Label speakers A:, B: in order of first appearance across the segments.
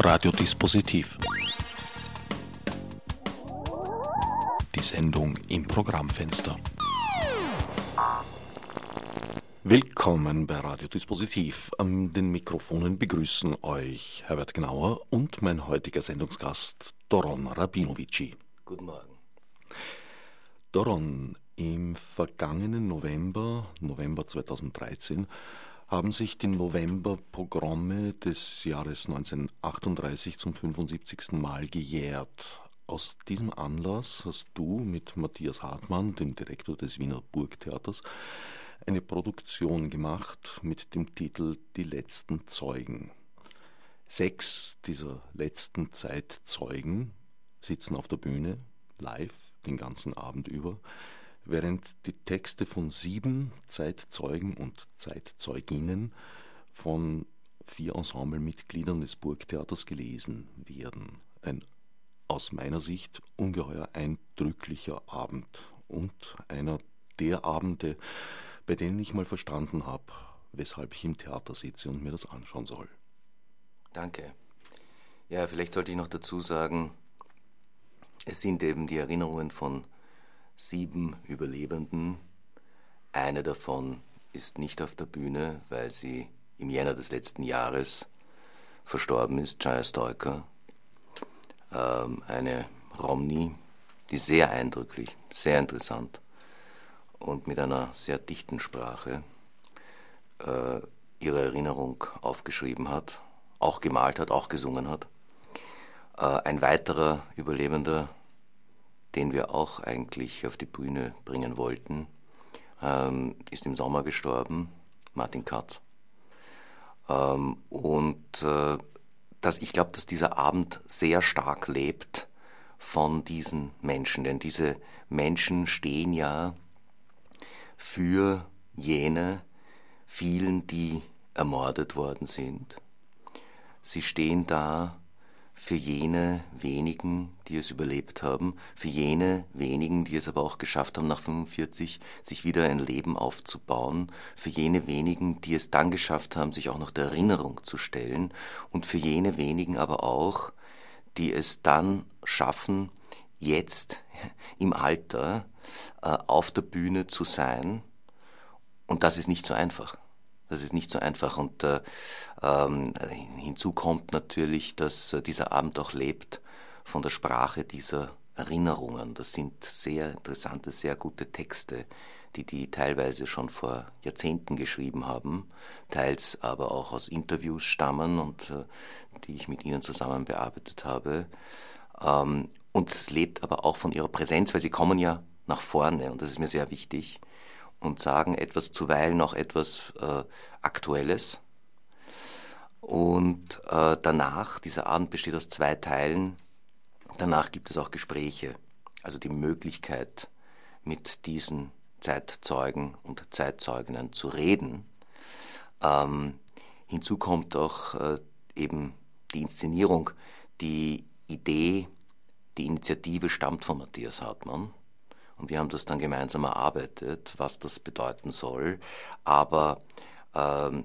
A: Radiodispositiv. Die Sendung im Programmfenster. Willkommen bei Radiodispositiv. An den Mikrofonen begrüßen euch Herbert Gnauer und mein heutiger Sendungsgast Doron Rabinovici.
B: Guten Morgen.
A: Doron, im vergangenen November, November 2013, haben sich die Novemberpogromme des Jahres 1938 zum 75. Mal gejährt. Aus diesem Anlass hast du mit Matthias Hartmann, dem Direktor des Wiener Burgtheaters, eine Produktion gemacht mit dem Titel Die letzten Zeugen. Sechs dieser letzten Zeitzeugen sitzen auf der Bühne, live, den ganzen Abend über, während die Texte von sieben Zeitzeugen und Zeitzeuginnen von vier Ensemblemitgliedern des Burgtheaters gelesen werden. Ein aus meiner Sicht ungeheuer eindrücklicher Abend und einer der Abende, bei denen ich mal verstanden habe, weshalb ich im Theater sitze und mir das anschauen soll.
B: Danke. Ja, vielleicht sollte ich noch dazu sagen, es sind eben die Erinnerungen von sieben Überlebenden. Eine davon ist nicht auf der Bühne, weil sie im Jänner des letzten Jahres verstorben ist, Chaya Stoiker. Ähm, eine Romney, die sehr eindrücklich, sehr interessant und mit einer sehr dichten Sprache äh, ihre Erinnerung aufgeschrieben hat, auch gemalt hat, auch gesungen hat. Äh, ein weiterer Überlebender den wir auch eigentlich auf die Bühne bringen wollten, ähm, ist im Sommer gestorben, Martin Katz. Ähm, und äh, dass ich glaube, dass dieser Abend sehr stark lebt von diesen Menschen, denn diese Menschen stehen ja für jene vielen, die ermordet worden sind. Sie stehen da für jene wenigen, die es überlebt haben, für jene wenigen, die es aber auch geschafft haben, nach 45 sich wieder ein Leben aufzubauen, für jene wenigen, die es dann geschafft haben, sich auch noch der Erinnerung zu stellen und für jene wenigen aber auch, die es dann schaffen, jetzt im Alter äh, auf der Bühne zu sein. Und das ist nicht so einfach. Das ist nicht so einfach. Und äh, ähm, hinzu kommt natürlich, dass äh, dieser Abend auch lebt von der Sprache dieser Erinnerungen. Das sind sehr interessante, sehr gute Texte, die die teilweise schon vor Jahrzehnten geschrieben haben, teils aber auch aus Interviews stammen und äh, die ich mit ihnen zusammen bearbeitet habe. Ähm, und es lebt aber auch von ihrer Präsenz, weil sie kommen ja nach vorne und das ist mir sehr wichtig und sagen etwas zuweilen auch etwas äh, Aktuelles. Und äh, danach, dieser Abend besteht aus zwei Teilen, danach gibt es auch Gespräche, also die Möglichkeit, mit diesen Zeitzeugen und Zeitzeuginnen zu reden. Ähm, hinzu kommt auch äh, eben die Inszenierung, die Idee, die Initiative stammt von Matthias Hartmann. Und wir haben das dann gemeinsam erarbeitet, was das bedeuten soll. Aber ähm,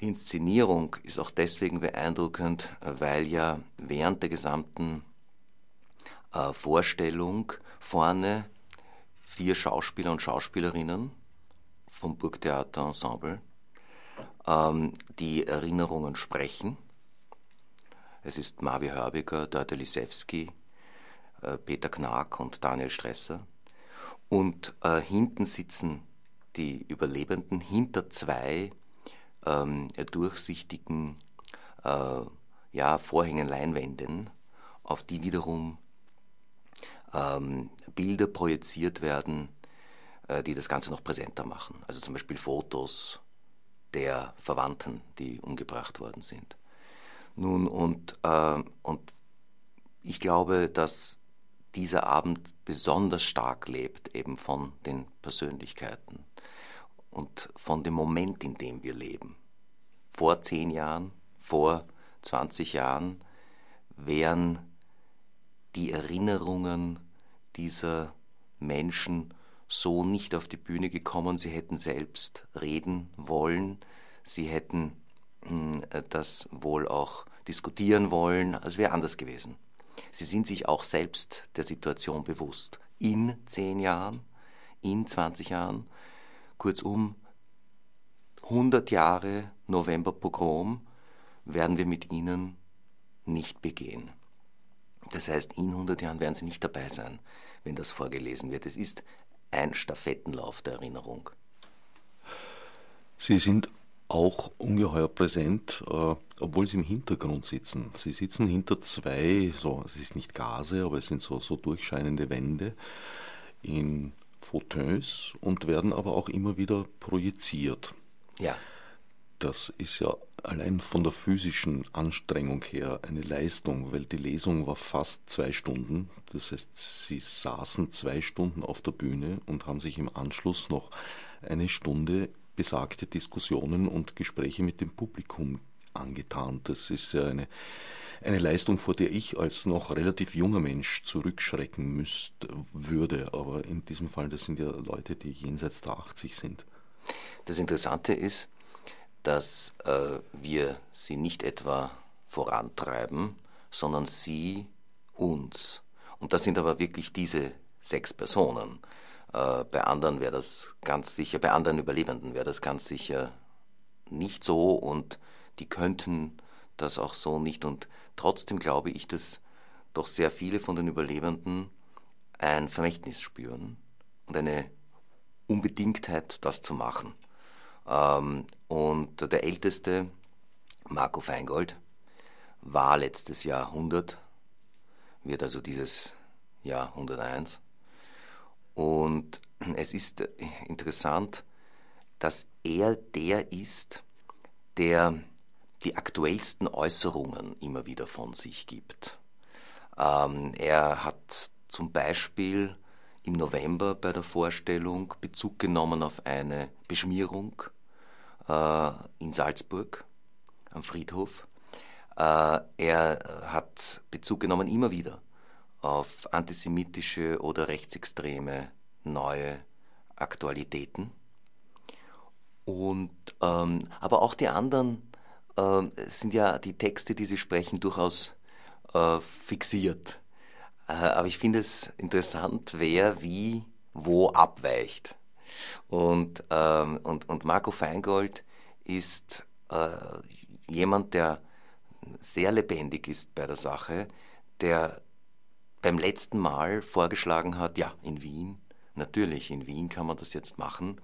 B: die Inszenierung ist auch deswegen beeindruckend, weil ja während der gesamten äh, Vorstellung vorne vier Schauspieler und Schauspielerinnen vom Burgtheater Ensemble ähm, die Erinnerungen sprechen. Es ist Marvi Hörbiger, Dörte Lisewski, äh, Peter Knack und Daniel Stresser. Und äh, hinten sitzen die Überlebenden hinter zwei ähm, durchsichtigen äh, ja, Vorhängen, Leinwänden, auf die wiederum ähm, Bilder projiziert werden, äh, die das Ganze noch präsenter machen. Also zum Beispiel Fotos der Verwandten, die umgebracht worden sind. Nun, und, äh, und ich glaube, dass dieser Abend besonders stark lebt, eben von den Persönlichkeiten und von dem Moment, in dem wir leben. Vor zehn Jahren, vor 20 Jahren wären die Erinnerungen dieser Menschen so nicht auf die Bühne gekommen, sie hätten selbst reden wollen, sie hätten hm, das wohl auch diskutieren wollen. Es wäre anders gewesen. Sie sind sich auch selbst der Situation bewusst. In zehn Jahren, in 20 Jahren, kurzum 100 Jahre Novemberpogrom werden wir mit ihnen nicht begehen. Das heißt, in 100 Jahren werden sie nicht dabei sein, wenn das vorgelesen wird. Es ist ein Stafettenlauf der Erinnerung.
A: Sie sind auch ungeheuer präsent, äh, obwohl sie im Hintergrund sitzen. Sie sitzen hinter zwei, so, es ist nicht Gase, aber es sind so, so durchscheinende Wände in Fauteuils und werden aber auch immer wieder projiziert.
B: Ja.
A: Das ist ja allein von der physischen Anstrengung her eine Leistung, weil die Lesung war fast zwei Stunden. Das heißt, sie saßen zwei Stunden auf der Bühne und haben sich im Anschluss noch eine Stunde besagte Diskussionen und Gespräche mit dem Publikum angetan. Das ist ja eine, eine Leistung, vor der ich als noch relativ junger Mensch zurückschrecken müsste, würde. Aber in diesem Fall, das sind ja Leute, die jenseits der 80 sind.
B: Das Interessante ist, dass äh, wir sie nicht etwa vorantreiben, sondern sie uns. Und das sind aber wirklich diese sechs Personen. Äh, bei anderen wäre das ganz sicher, bei anderen Überlebenden wäre das ganz sicher nicht so und die könnten das auch so nicht. Und trotzdem glaube ich, dass doch sehr viele von den Überlebenden ein Vermächtnis spüren und eine Unbedingtheit, das zu machen. Ähm, und der älteste, Marco Feingold, war letztes Jahr 100, wird also dieses Jahr 101. Und es ist interessant, dass er der ist, der die aktuellsten Äußerungen immer wieder von sich gibt. Ähm, er hat zum Beispiel im November bei der Vorstellung Bezug genommen auf eine Beschmierung äh, in Salzburg am Friedhof. Äh, er hat Bezug genommen immer wieder auf antisemitische oder rechtsextreme neue Aktualitäten. Und, ähm, aber auch die anderen äh, sind ja die Texte, die sie sprechen, durchaus äh, fixiert. Äh, aber ich finde es interessant, wer wie wo abweicht. Und, ähm, und, und Marco Feingold ist äh, jemand, der sehr lebendig ist bei der Sache, der beim letzten Mal vorgeschlagen hat, ja, in Wien, natürlich, in Wien kann man das jetzt machen,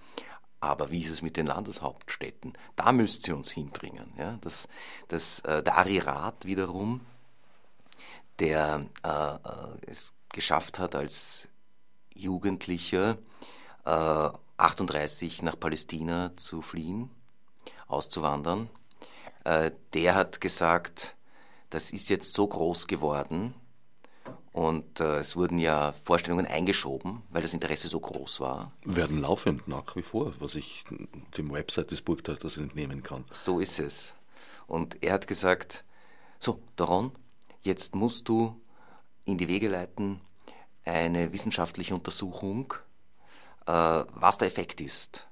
B: aber wie ist es mit den Landeshauptstädten? Da müsst ihr uns hinbringen. Ja? Das, das, äh, der Arirat wiederum, der äh, es geschafft hat, als Jugendlicher äh, 38 nach Palästina zu fliehen, auszuwandern, äh, der hat gesagt, das ist jetzt so groß geworden, und äh, es wurden ja Vorstellungen eingeschoben, weil das Interesse so groß war.
A: Werden laufend nach wie vor, was ich dem Website des Burgtheaters entnehmen kann.
B: So ist es. Und er hat gesagt, so, Daron, jetzt musst du in die Wege leiten eine wissenschaftliche Untersuchung, äh, was der Effekt ist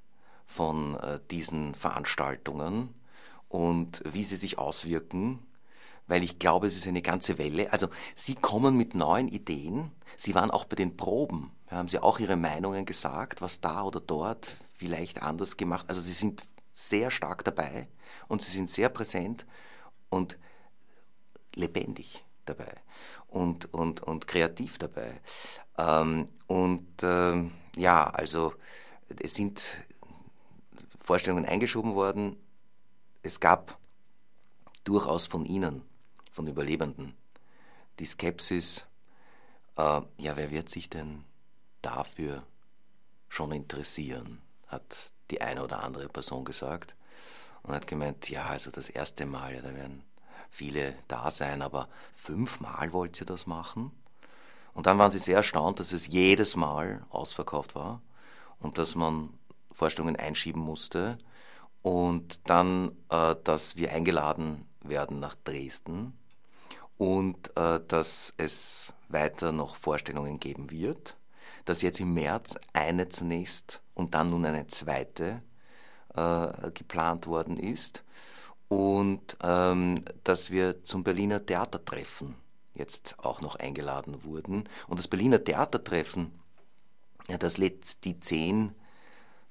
B: von äh, diesen Veranstaltungen und wie sie sich auswirken weil ich glaube, es ist eine ganze Welle. Also Sie kommen mit neuen Ideen. Sie waren auch bei den Proben. Da haben Sie auch Ihre Meinungen gesagt, was da oder dort vielleicht anders gemacht. Also Sie sind sehr stark dabei und Sie sind sehr präsent und lebendig dabei und, und, und kreativ dabei. Ähm, und äh, ja, also es sind Vorstellungen eingeschoben worden. Es gab durchaus von Ihnen von Überlebenden. Die Skepsis, äh, ja, wer wird sich denn dafür schon interessieren, hat die eine oder andere Person gesagt und hat gemeint, ja, also das erste Mal, ja, da werden viele da sein, aber fünfmal wollt ihr das machen? Und dann waren sie sehr erstaunt, dass es jedes Mal ausverkauft war und dass man Vorstellungen einschieben musste und dann, äh, dass wir eingeladen werden nach Dresden und äh, dass es weiter noch Vorstellungen geben wird, dass jetzt im März eine zunächst und dann nun eine zweite äh, geplant worden ist und ähm, dass wir zum Berliner Theatertreffen jetzt auch noch eingeladen wurden. Und das Berliner Theatertreffen, ja, das lädt die zehn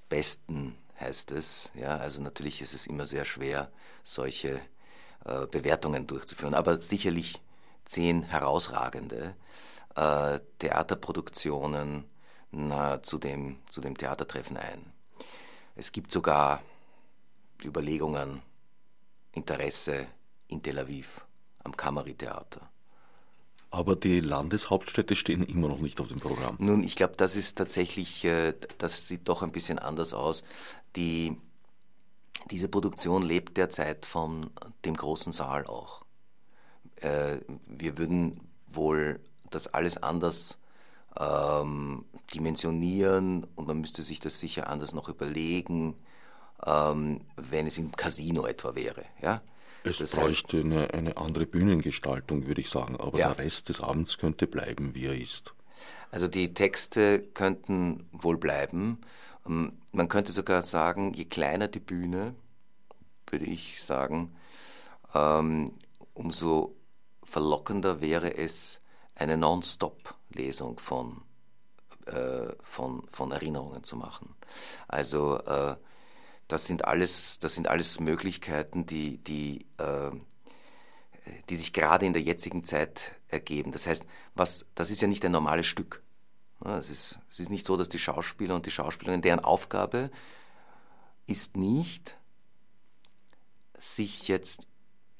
B: Besten, heißt es. Ja, also natürlich ist es immer sehr schwer, solche Bewertungen durchzuführen, aber sicherlich zehn herausragende äh, Theaterproduktionen na, zu, dem, zu dem Theatertreffen ein. Es gibt sogar Überlegungen, Interesse in Tel Aviv am Kammertheater.
A: Aber die Landeshauptstädte stehen immer noch nicht auf dem Programm.
B: Nun, ich glaube, das ist tatsächlich, äh, das sieht doch ein bisschen anders aus. Die, diese Produktion lebt derzeit von dem großen Saal auch. Äh, wir würden wohl das alles anders ähm, dimensionieren und man müsste sich das sicher anders noch überlegen, ähm, wenn es im Casino etwa wäre. Ja?
A: Es das bräuchte heißt, eine, eine, andere Bühnengestaltung, würde ich sagen, aber ja. der Rest des Abends könnte bleiben, wie er ist.
B: Also die Texte könnten wohl bleiben. Ähm, man könnte sogar sagen, je kleiner die Bühne, würde ich sagen, ähm, umso verlockender wäre es, eine Non-Stop-Lesung von, äh, von, von Erinnerungen zu machen. Also äh, das sind alles, das sind alles Möglichkeiten, die, die, äh, die sich gerade in der jetzigen Zeit ergeben. Das heißt, was, das ist ja nicht ein normales Stück. Es ist, es ist nicht so, dass die Schauspieler und die Schauspielerinnen, deren Aufgabe ist nicht, sich jetzt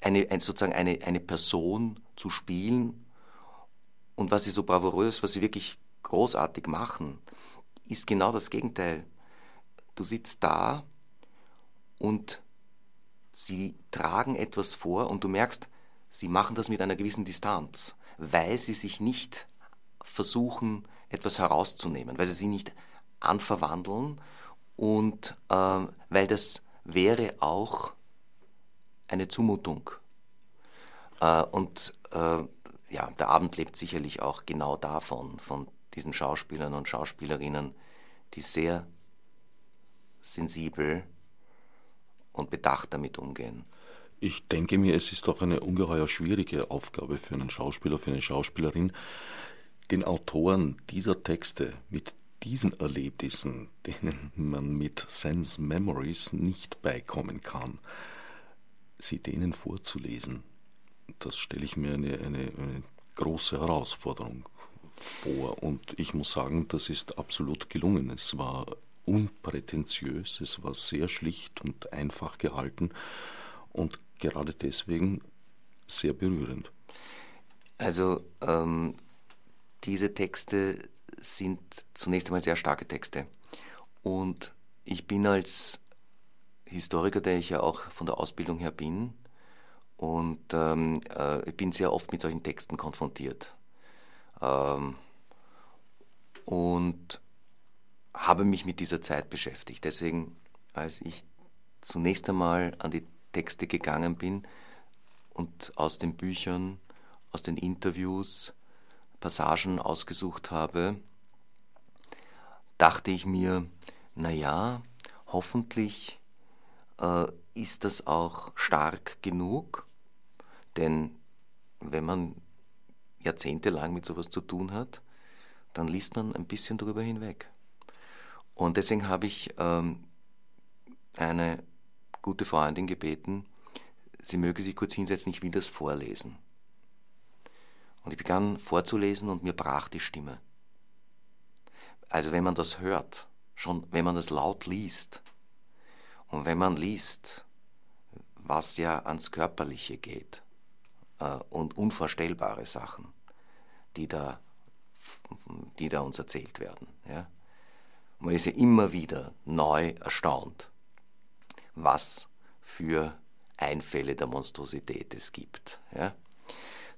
B: eine, ein, sozusagen eine, eine Person zu spielen und was sie so bravourös, was sie wirklich großartig machen, ist genau das Gegenteil. Du sitzt da und sie tragen etwas vor und du merkst, sie machen das mit einer gewissen Distanz, weil sie sich nicht versuchen, etwas herauszunehmen, weil sie sich nicht anverwandeln und äh, weil das wäre auch eine Zumutung. Äh, und äh, ja, der Abend lebt sicherlich auch genau davon, von diesen Schauspielern und Schauspielerinnen, die sehr sensibel und bedacht damit umgehen.
A: Ich denke mir, es ist doch eine ungeheuer schwierige Aufgabe für einen Schauspieler, für eine Schauspielerin, den Autoren dieser Texte mit diesen Erlebnissen, denen man mit Sense Memories nicht beikommen kann, sie denen vorzulesen. Das stelle ich mir eine, eine, eine große Herausforderung vor. Und ich muss sagen, das ist absolut gelungen. Es war unprätentiös, es war sehr schlicht und einfach gehalten und gerade deswegen sehr berührend.
B: Also ähm, diese Texte sind zunächst einmal sehr starke Texte und ich bin als Historiker, der ich ja auch von der Ausbildung her bin, und ähm, äh, bin sehr oft mit solchen Texten konfrontiert. Ähm, und habe mich mit dieser Zeit beschäftigt. Deswegen, als ich zunächst einmal an die Texte gegangen bin und aus den Büchern, aus den Interviews Passagen ausgesucht habe, dachte ich mir, naja, hoffentlich äh, ist das auch stark genug, denn wenn man jahrzehntelang mit sowas zu tun hat, dann liest man ein bisschen darüber hinweg. Und deswegen habe ich ähm, eine gute Freundin gebeten, sie möge sich kurz hinsetzen, ich will das vorlesen. Und ich begann vorzulesen und mir brach die Stimme. Also wenn man das hört, schon wenn man das laut liest und wenn man liest, was ja ans Körperliche geht äh, und unvorstellbare Sachen, die da, die da uns erzählt werden. Ja? man ist ja immer wieder neu erstaunt, was für Einfälle der Monstrosität es gibt. Ja?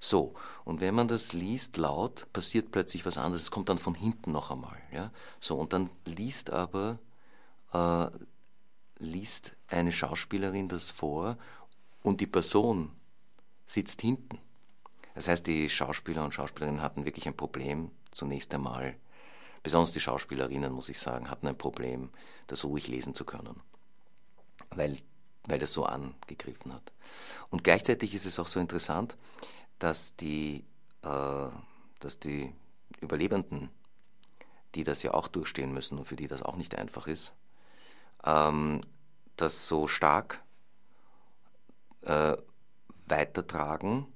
B: So, und wenn man das liest laut, passiert plötzlich was anderes. Es kommt dann von hinten noch einmal. Ja? So, und dann liest aber äh, liest eine Schauspielerin das vor und die Person sitzt hinten. Das heißt, die Schauspieler und Schauspielerinnen hatten wirklich ein Problem, zunächst einmal Besonders die Schauspielerinnen, muss ich sagen, hatten ein Problem, das ruhig lesen zu können. Weil weil das so angegriffen hat. Und gleichzeitig ist es auch so interessant, dass die, äh, dass die Überlebenden, die das ja auch durchstehen müssen und für die das auch nicht einfach ist, ähm, das so stark äh, weitertragen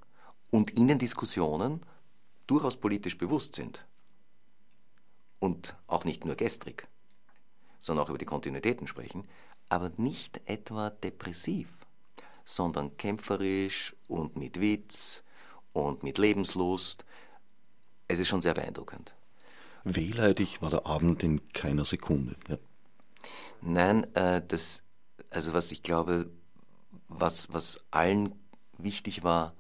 B: und in den Diskussionen durchaus politisch bewusst sind. Und auch nicht nur gestrig, sondern auch über die Kontinuitäten sprechen, aber nicht etwa depressiv, sondern kämpferisch und mit Witz und mit Lebenslust. Es ist schon sehr beeindruckend.
A: Wehleidig war der Abend in keiner Sekunde. Ja.
B: Nein, äh, das, also was ich glaube, was, was allen wichtig war,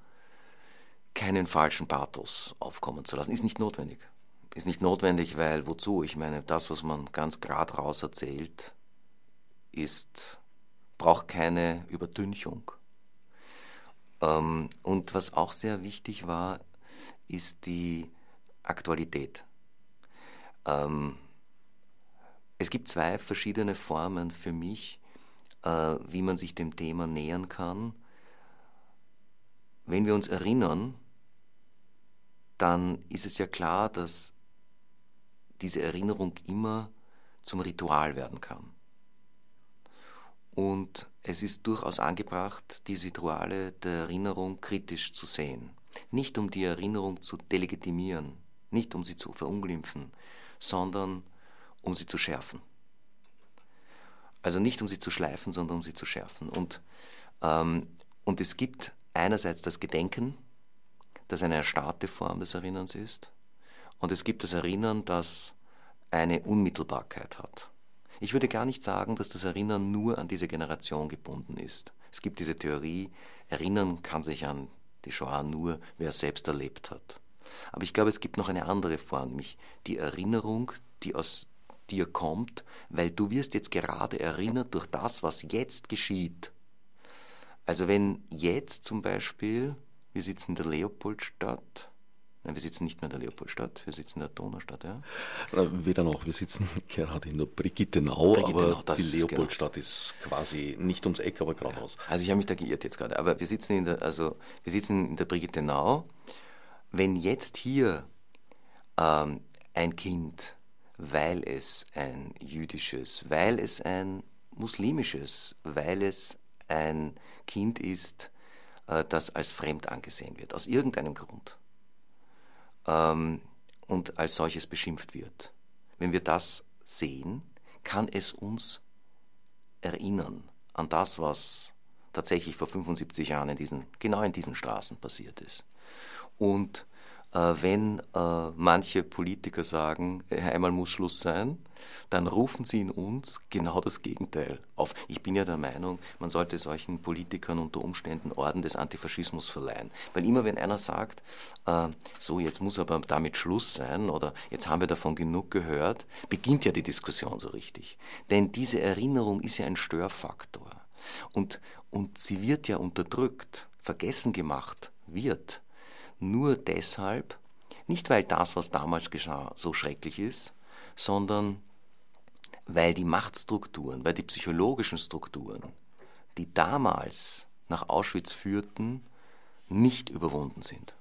B: keinen falschen Pathos aufkommen zu lassen, ist nicht notwendig. Ist nicht notwendig, weil wozu? Ich meine, das, was man ganz gerade raus erzählt, ist, braucht keine Übertünchung. Ähm, und was auch sehr wichtig war, ist die Aktualität. Ähm, es gibt zwei verschiedene Formen für mich, äh, wie man sich dem Thema nähern kann. Wenn wir uns erinnern, dann ist es ja klar, dass diese Erinnerung immer zum Ritual werden kann. Und es ist durchaus angebracht, diese Rituale der Erinnerung kritisch zu sehen. Nicht um die Erinnerung zu delegitimieren, nicht um sie zu verunglimpfen, sondern um sie zu schärfen. Also nicht um sie zu schleifen, sondern um sie zu schärfen. Und, ähm, und es gibt einerseits das Gedenken, das eine erstarrte Form des Erinnerns ist, und es gibt das Erinnern, das eine Unmittelbarkeit hat. Ich würde gar nicht sagen, dass das Erinnern nur an diese Generation gebunden ist. Es gibt diese Theorie, Erinnern kann sich an die Shoah nur, wer es selbst erlebt hat. Aber ich glaube, es gibt noch eine andere Form, nämlich die Erinnerung, die aus dir kommt, weil du wirst jetzt gerade erinnert durch das, was jetzt geschieht. Also wenn jetzt zum Beispiel, wir sitzen in der Leopoldstadt, nein, wir sitzen nicht mehr in der Leopoldstadt, wir sitzen in der Donaustadt, ja?
A: Weder noch, wir sitzen gerade in der Brigittenau, Brigittenau aber die ist Leopoldstadt genau. ist quasi nicht ums Eck, aber geradeaus.
B: Also ich habe mich da geirrt jetzt gerade, aber wir sitzen in der, also wir sitzen in der Brigittenau. Wenn jetzt hier ähm, ein Kind weil es ein jüdisches, weil es ein muslimisches, weil es ein Kind ist, äh, das als fremd angesehen wird, aus irgendeinem Grund ähm, und als solches beschimpft wird. Wenn wir das sehen, kann es uns erinnern an das, was tatsächlich vor 75 Jahren in diesen, genau in diesen Straßen passiert ist. Und wenn äh, manche Politiker sagen, äh, einmal muss Schluss sein, dann rufen sie in uns genau das Gegenteil auf. Ich bin ja der Meinung, man sollte solchen Politikern unter Umständen Orden des Antifaschismus verleihen. Weil immer wenn einer sagt, so jetzt muss aber damit Schluss sein oder jetzt haben wir davon genug gehört, beginnt ja die Diskussion so richtig. Denn diese Erinnerung ist ja ein Störfaktor. Und, und sie wird ja unterdrückt, vergessen gemacht wird nur deshalb, nicht weil das, was damals geschah, so schrecklich ist, sondern weil die Machtstrukturen, weil die psychologischen Strukturen, die damals nach Auschwitz führten, nicht überwunden sind.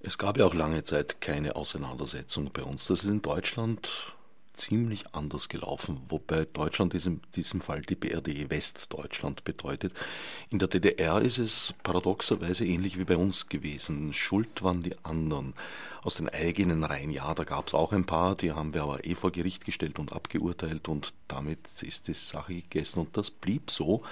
A: Es gab ja auch lange Zeit keine Auseinandersetzung bei uns. Das ist in Deutschland ziemlich anders gelaufen, wobei Deutschland in diesem Fall die BRD Westdeutschland bedeutet. In der DDR ist es paradoxerweise ähnlich wie bei uns gewesen. Schuld waren die anderen. Aus den eigenen Reihen, ja, da gab es auch ein paar, die haben wir aber eh vor Gericht gestellt und abgeurteilt und damit ist die Sache gegessen und das blieb so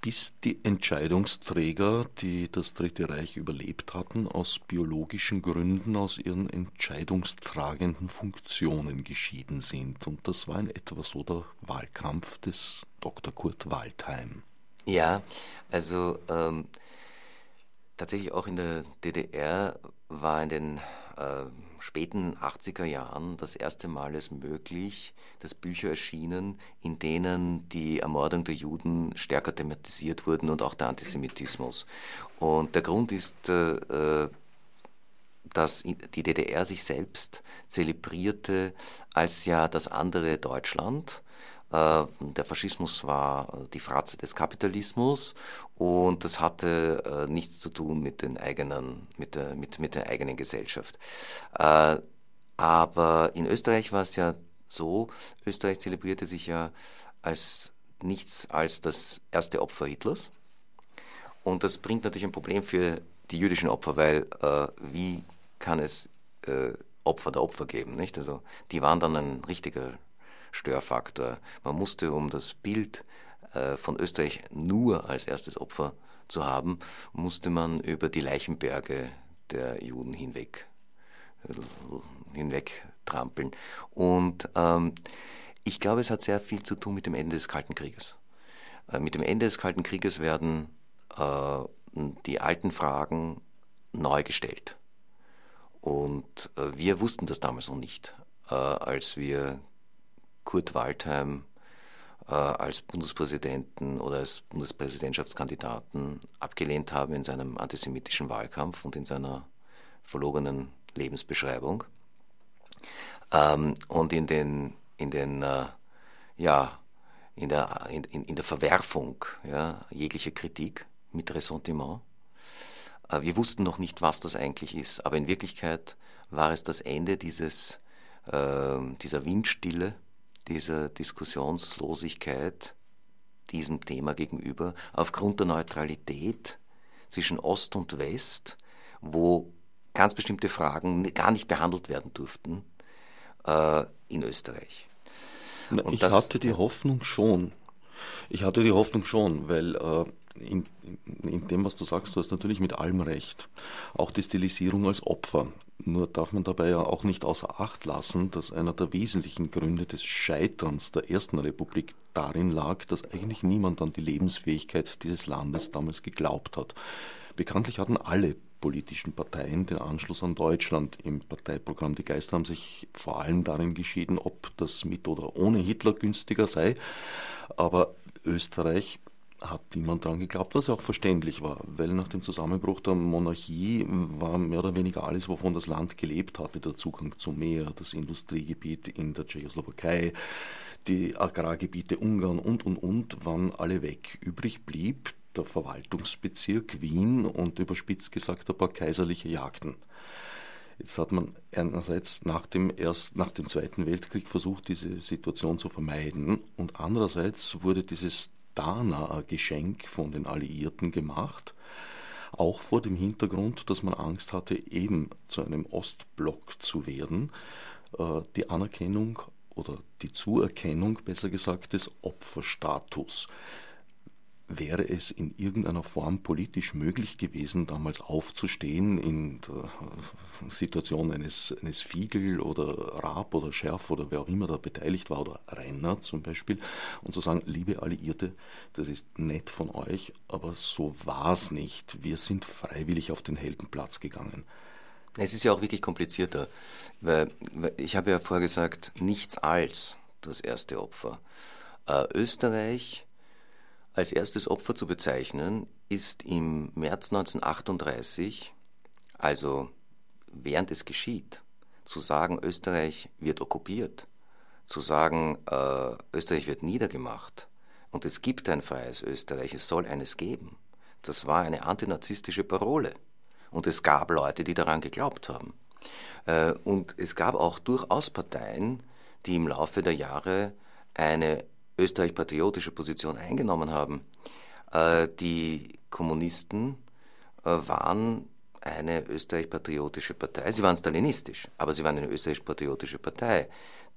A: bis die Entscheidungsträger, die das Dritte Reich überlebt hatten, aus biologischen Gründen aus ihren entscheidungstragenden Funktionen geschieden sind. Und das war in etwa so der Wahlkampf des Dr. Kurt Waldheim.
B: Ja, also ähm, tatsächlich auch in der DDR war in den äh, späten 80er Jahren das erste Mal es möglich, dass Bücher erschienen, in denen die Ermordung der Juden stärker thematisiert wurden und auch der Antisemitismus. Und der Grund ist, äh, äh, dass die DDR sich selbst zelebrierte als ja das andere Deutschland der Faschismus war die Fratze des Kapitalismus und das hatte äh, nichts zu tun mit, den eigenen, mit, der, mit, mit der eigenen Gesellschaft. Äh, aber in Österreich war es ja so, Österreich zelebrierte sich ja als nichts als das erste Opfer Hitlers. Und das bringt natürlich ein Problem für die jüdischen Opfer, weil äh, wie kann es äh, Opfer der Opfer geben, nicht? Also die waren dann ein richtiger Störfaktor. Man musste, um das Bild äh, von Österreich nur als erstes Opfer zu haben, musste man über die Leichenberge der Juden hinweg, äh, hinweg trampeln. Und ähm, ich glaube, es hat sehr viel zu tun mit dem Ende des Kalten Krieges. Äh, mit dem Ende des Kalten Krieges werden äh, die alten Fragen neu gestellt. Und äh, wir wussten das damals noch nicht, äh, als wir Kurt Waldheim äh, als Bundespräsidenten oder als Bundespräsidentschaftskandidaten abgelehnt haben in seinem antisemitischen Wahlkampf und in seiner verlogenen Lebensbeschreibung. Ähm, und in den, in den äh, ja, in der, in, in der Verwerfung ja, jeglicher Kritik mit Ressentiment. Äh, wir wussten noch nicht, was das eigentlich ist, aber in Wirklichkeit war es das Ende dieses, äh, dieser Windstille, dieser Diskussionslosigkeit diesem Thema gegenüber aufgrund der Neutralität zwischen Ost und West, wo ganz bestimmte Fragen gar nicht behandelt werden durften äh, in Österreich.
A: Na, ich das, hatte die Hoffnung schon. Ich hatte die Hoffnung schon, weil äh, in, in, dem, was du sagst, du hast natürlich mit allem recht. Auch die Stilisierung als Opfer. Nur darf man dabei ja auch nicht außer Acht lassen, dass einer der wesentlichen Gründe des Scheiterns der Ersten Republik darin lag, dass eigentlich niemand an die Lebensfähigkeit dieses Landes damals geglaubt hat. Bekanntlich hatten alle politischen Parteien den Anschluss an Deutschland im Parteiprogramm. Die Geister haben sich vor allem darin geschieden, ob das mit oder ohne Hitler günstiger sei. Aber Österreich hat niemand daran geglaubt, was auch verständlich war, weil nach dem Zusammenbruch der Monarchie war mehr oder weniger alles, wovon das Land gelebt hatte, der Zugang zum Meer, das Industriegebiet in der Tschechoslowakei, die Agrargebiete Ungarn und, und, und, waren alle weg. Übrig blieb der Verwaltungsbezirk Wien und überspitzt gesagt ein paar kaiserliche Jagden. Jetzt hat man einerseits nach dem, erst, nach dem Zweiten Weltkrieg versucht, diese Situation zu vermeiden und andererseits wurde dieses Dana Geschenk von den Alliierten gemacht, auch vor dem Hintergrund, dass man Angst hatte, eben zu einem Ostblock zu werden. Äh, die Anerkennung oder die Zuerkennung, besser gesagt, des Opferstatus wäre es in irgendeiner Form politisch möglich gewesen, damals aufzustehen in der Situation eines, eines Fiegel oder Raab oder Scherf oder wer auch immer da beteiligt war oder Renner zum Beispiel und zu sagen, liebe Alliierte, das ist nett von euch, aber so war es nicht. Wir sind freiwillig auf den Heldenplatz gegangen.
B: Es ist ja auch wirklich komplizierter, weil, weil ich habe ja vorher gesagt, nichts als das erste Opfer. Äh, Österreich als erstes Opfer zu bezeichnen ist im März 1938, also während es geschieht, zu sagen, Österreich wird okkupiert, zu sagen, äh, Österreich wird niedergemacht und es gibt ein freies Österreich, es soll eines geben. Das war eine antinazistische Parole. Und es gab Leute, die daran geglaubt haben. Äh, und es gab auch durchaus Parteien, die im Laufe der Jahre eine österreich-patriotische Position eingenommen haben. Äh, die Kommunisten äh, waren eine österreich-patriotische Partei. Sie waren stalinistisch, aber sie waren eine österreich-patriotische Partei.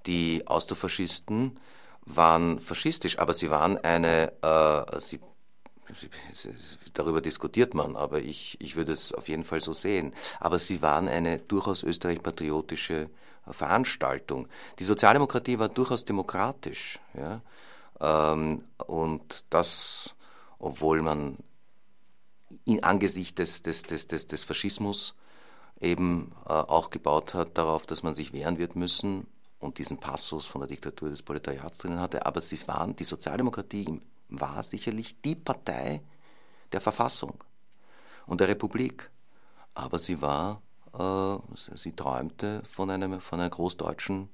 B: Die Austrofaschisten waren faschistisch, aber sie waren eine, äh, sie, darüber diskutiert man, aber ich, ich würde es auf jeden Fall so sehen. Aber sie waren eine durchaus österreich-patriotische Veranstaltung. Die Sozialdemokratie war durchaus demokratisch. Ja? Ähm, und das, obwohl man in angesichts des, des, des, des, Faschismus eben äh, auch gebaut hat darauf, dass man sich wehren wird müssen und diesen Passus von der Diktatur des Proletariats drinnen hatte. Aber sie waren, die Sozialdemokratie war sicherlich die Partei der Verfassung und der Republik. Aber sie war, äh, sie träumte von, einem, von einer großdeutschen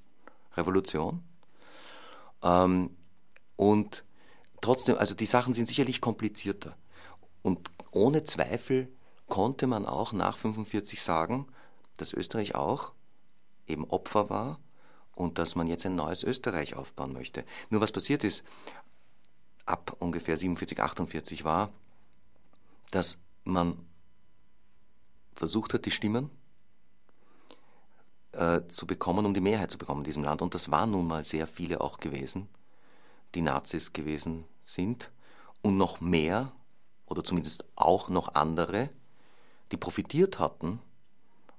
B: Revolution. Ähm, Und trotzdem, also die Sachen sind sicherlich komplizierter. Und ohne Zweifel konnte man auch nach 45 sagen, dass Österreich auch eben Opfer war und dass man jetzt ein neues Österreich aufbauen möchte. Nur was passiert ist, ab ungefähr 47, 48 war, dass man versucht hat, die Stimmen äh, zu bekommen, um die Mehrheit zu bekommen in diesem Land. Und das waren nun mal sehr viele auch gewesen, die Nazis gewesen sind. Und noch mehr, oder zumindest auch noch andere, die profitiert hatten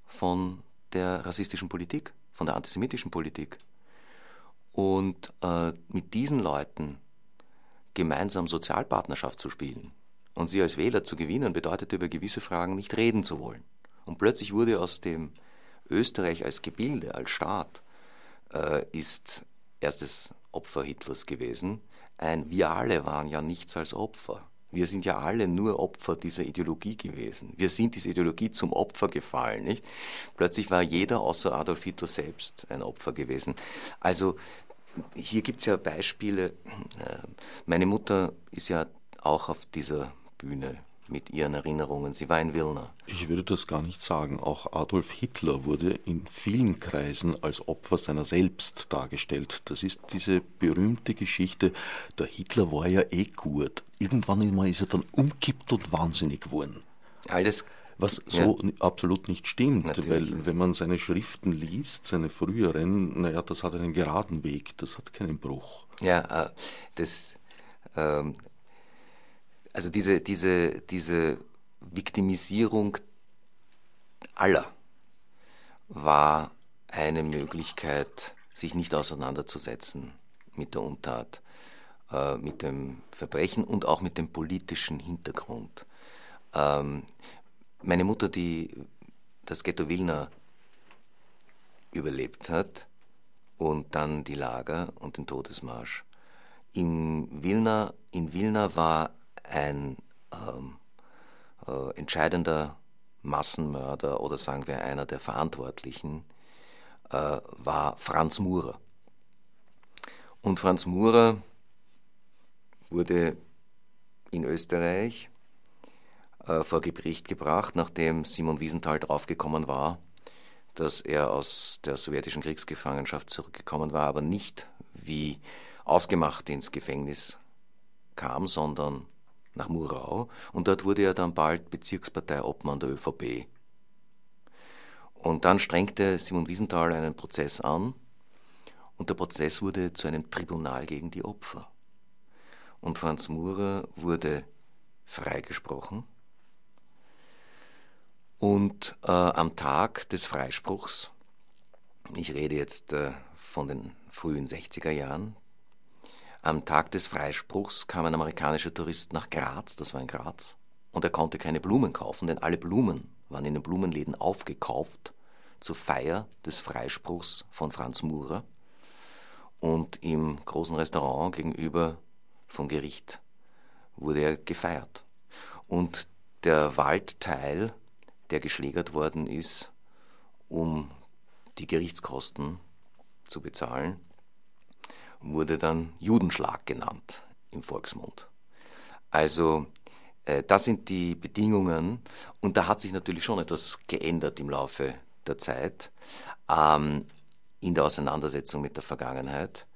B: von der rassistischen Politik, von der antisemitischen Politik. Und äh, mit diesen Leuten gemeinsam Sozialpartnerschaft zu spielen und sie als Wähler zu gewinnen, bedeutet über gewisse Fragen nicht reden zu wollen. Und plötzlich wurde aus dem Österreich als Gebilde, als Staat, äh, ist erstes Opfer Hitlers gewesen. Ein Wir alle waren ja nichts als Opfer. Wir sind ja alle nur Opfer dieser Ideologie gewesen. Wir sind dieser Ideologie zum Opfer gefallen. Nicht? Plötzlich war jeder außer Adolf Hitler selbst ein Opfer gewesen. Also hier gibt es ja Beispiele. Äh, meine Mutter ist ja auch auf dieser Bühne mit ihren Erinnerungen. Sie war in Wilna.
A: Ich würde das gar nicht sagen. Auch Adolf Hitler wurde in vielen Kreisen als Opfer seiner selbst dargestellt. Das ist diese berühmte Geschichte, der Hitler war ja eh gut. Irgendwann ist er dann umkippt und wahnsinnig geworden.
B: Alles
A: was so ja. absolut nicht stimmt, Natürlich weil wenn man seine Schriften liest, seine früheren, naja, das hat einen geraden Weg, das hat keinen Bruch.
B: Ja, äh, das, ähm, also diese, diese, diese Viktimisierung aller war eine Möglichkeit, sich nicht auseinanderzusetzen mit der Untat, äh, mit dem Verbrechen und auch mit dem politischen Hintergrund. Ähm, meine Mutter, die das Ghetto Wilna überlebt hat und dann die Lager und den Todesmarsch. In Wilna, in Wilna war ein ähm, äh, entscheidender Massenmörder oder sagen wir einer der Verantwortlichen, äh, war Franz Murer. Und Franz Murer wurde in Österreich äh, vor Gericht gebracht, nachdem Simon Wiesenthal draufgekommen war, dass er aus der sowjetischen Kriegsgefangenschaft zurückgekommen war, aber nicht wie ausgemacht ins Gefängnis kam, sondern nach Murau. Und dort wurde er dann bald Bezirksparteiobmann der ÖVP. Und dann strengte Simon Wiesenthal einen Prozess an und der Prozess wurde zu einem Tribunal gegen die Opfer. Und Franz Murer wurde freigesprochen und äh, am Tag des Freispruchs, ich rede jetzt äh, von den frühen 60er Jahren, am Tag des Freispruchs kam ein amerikanischer Tourist nach Graz, das war in Graz, und er konnte keine Blumen kaufen, denn alle Blumen waren in den Blumenläden aufgekauft zur Feier des Freispruchs von Franz Murer und im großen Restaurant gegenüber vom Gericht wurde er gefeiert. Und der Waldteil der geschlägert worden ist, um die Gerichtskosten zu bezahlen, wurde dann Judenschlag genannt im Volksmund. Also äh, das sind die Bedingungen und da hat sich natürlich schon etwas geändert im Laufe der Zeit ähm, in der Auseinandersetzung mit der Vergangenheit.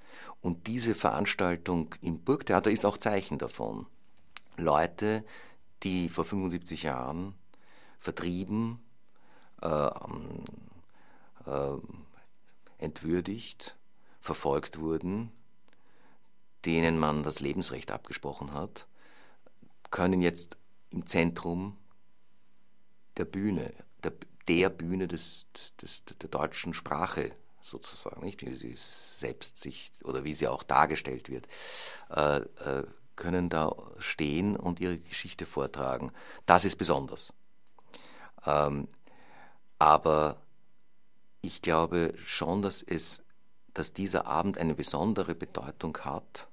B: Und diese Veranstaltung im Burgtheater ist auch Zeichen davon. Leute, die vor 75 Jahren vertrieben, äh, äh, entwürdigt, verfolgt wurden, denen man das Lebensrecht abgesprochen hat, können jetzt im Zentrum der Bühne, der, der Bühne des, des, der deutschen Sprache sozusagen, nicht wie sie selbst sich oder wie sie auch dargestellt wird, äh, äh, können da stehen und ihre Geschichte vortragen. Das ist besonders. Ähm, aber ich glaube schon, dass, es, dass dieser Abend eine besondere Bedeutung hat,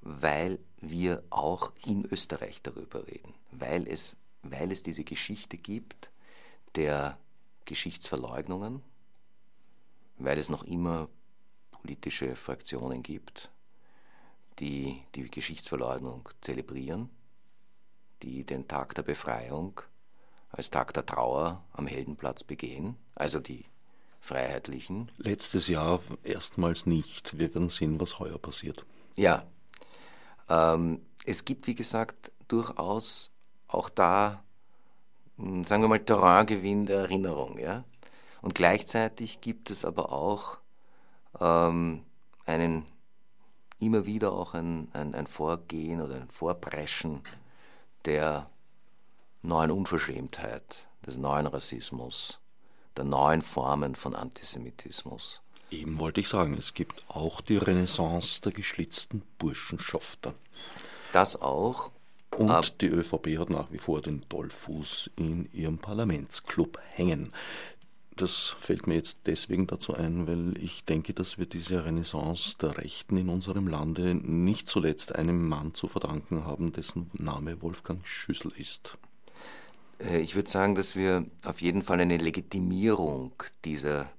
B: weil wir auch in Österreich darüber reden, weil es, weil es diese Geschichte gibt der Geschichtsverleugnungen, weil es noch immer politische Fraktionen gibt, die die Geschichtsverleugnung zelebrieren, die den Tag der Befreiung als Tag der Trauer am Heldenplatz begehen, also die Freiheitlichen.
A: Letztes Jahr erstmals nicht. Wir werden sehen, was heuer passiert.
B: Ja. Ähm, es gibt, wie gesagt, durchaus auch da, hm, sagen wir mal, Terraingewinn der Erinnerung. Ja? Und gleichzeitig gibt es aber auch ähm, einen, immer wieder auch ein, ein, ein Vorgehen oder ein Vorpreschen der neuen Unverschämtheit, des neuen Rassismus, der neuen Formen von Antisemitismus.
A: Eben wollte ich sagen, es gibt auch die Renaissance der geschlitzten Burschenschafter.
B: Das auch.
A: Und die ÖVP hat nach wie vor den Dollfuß in ihrem Parlamentsclub hängen. Das fällt mir jetzt deswegen dazu ein, weil ich denke, dass wir diese Renaissance der Rechten in unserem Lande nicht zuletzt einem Mann zu verdanken haben, dessen Name Wolfgang Schüssel ist.
B: Äh, ich würde sagen, dass wir auf jeden Fall eine Legitimierung dieser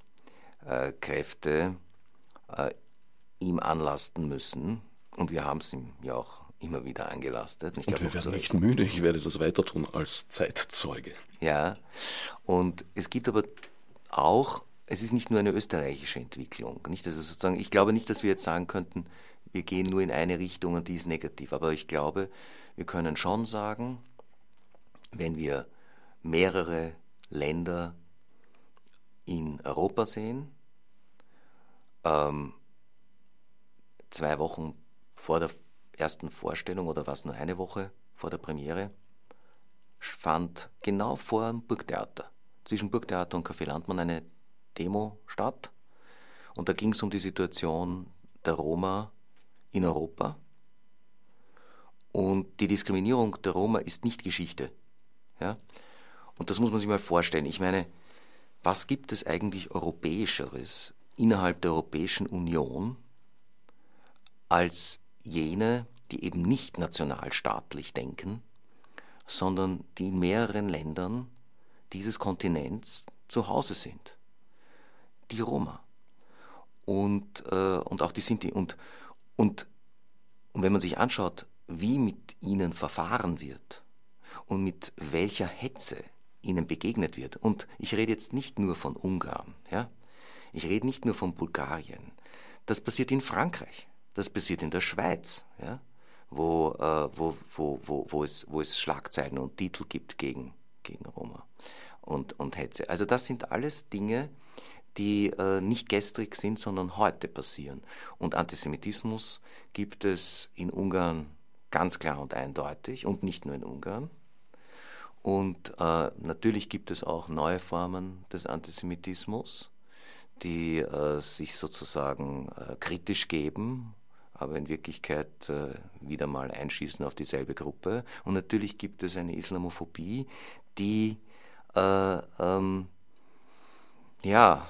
B: äh, Kräfte äh, ihm anlasten müssen. Und wir haben es ihm ja auch immer wieder angelastet.
A: Und, und wir werden nicht müde, ich werde das weiter tun als Zeitzeuge.
B: Ja, und es gibt aber auch, es ist nicht nur eine österreichische Entwicklung. Nicht, also sozusagen, ich glaube nicht, dass wir jetzt sagen könnten, wir gehen nur in eine Richtung und die ist negativ. Aber ich glaube, wir können schon sagen, wenn wir mehrere Länder in Europa sehen, ähm, zwei Wochen vor der ersten Vorstellung oder was nur eine Woche vor der Premiere, fand genau vor dem Burgtheater, zwischen Burgtheater und Café Landmann eine Demo statt. Und da ging es um die Situation der Roma in Europa. Und die Diskriminierung der Roma ist nicht Geschichte. Ja? Und das muss man sich mal vorstellen. Ich meine, was gibt es eigentlich Europäischeres innerhalb der Europäischen Union als jene, die eben nicht nationalstaatlich denken, sondern die in mehreren Ländern dieses Kontinents zu Hause sind? Die Roma. Und, äh, und auch die Sinti. Und, und, und wenn man sich anschaut, wie mit ihnen verfahren wird und mit welcher Hetze ihnen begegnet wird. Und ich rede jetzt nicht nur von Ungarn, ja? ich rede nicht nur von Bulgarien. Das passiert in Frankreich, das passiert in der Schweiz, ja? wo, äh, wo, wo, wo, wo, es, wo es Schlagzeilen und Titel gibt gegen, gegen Roma und, und Hetze. Also das sind alles Dinge, die äh, nicht gestrig sind, sondern heute passieren. Und Antisemitismus gibt es in Ungarn ganz klar und eindeutig und nicht nur in Ungarn. Und äh, natürlich gibt es auch neue Formen des Antisemitismus, die äh, sich sozusagen äh, kritisch geben, aber in Wirklichkeit äh, wieder mal einschießen auf dieselbe Gruppe. Und natürlich gibt es eine Islamophobie, die äh, ähm, ja,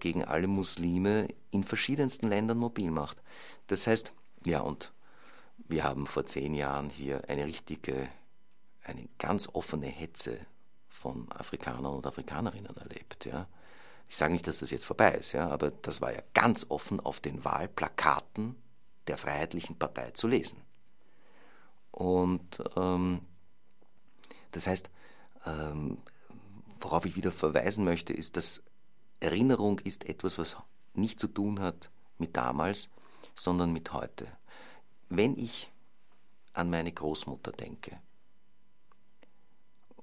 B: gegen alle Muslime in verschiedensten Ländern mobil macht. Das heißt, ja, und wir haben vor zehn Jahren hier eine richtige eine ganz offene Hetze von Afrikanern und Afrikanerinnen erlebt. Ja. Ich sage nicht, dass das jetzt vorbei ist, ja, aber das war ja ganz offen auf den Wahlplakaten der Freiheitlichen Partei zu lesen. Und ähm, das heißt, ähm, worauf ich wieder verweisen möchte, ist, dass Erinnerung ist etwas, was nicht zu tun hat mit damals, sondern mit heute. Wenn ich an meine Großmutter denke,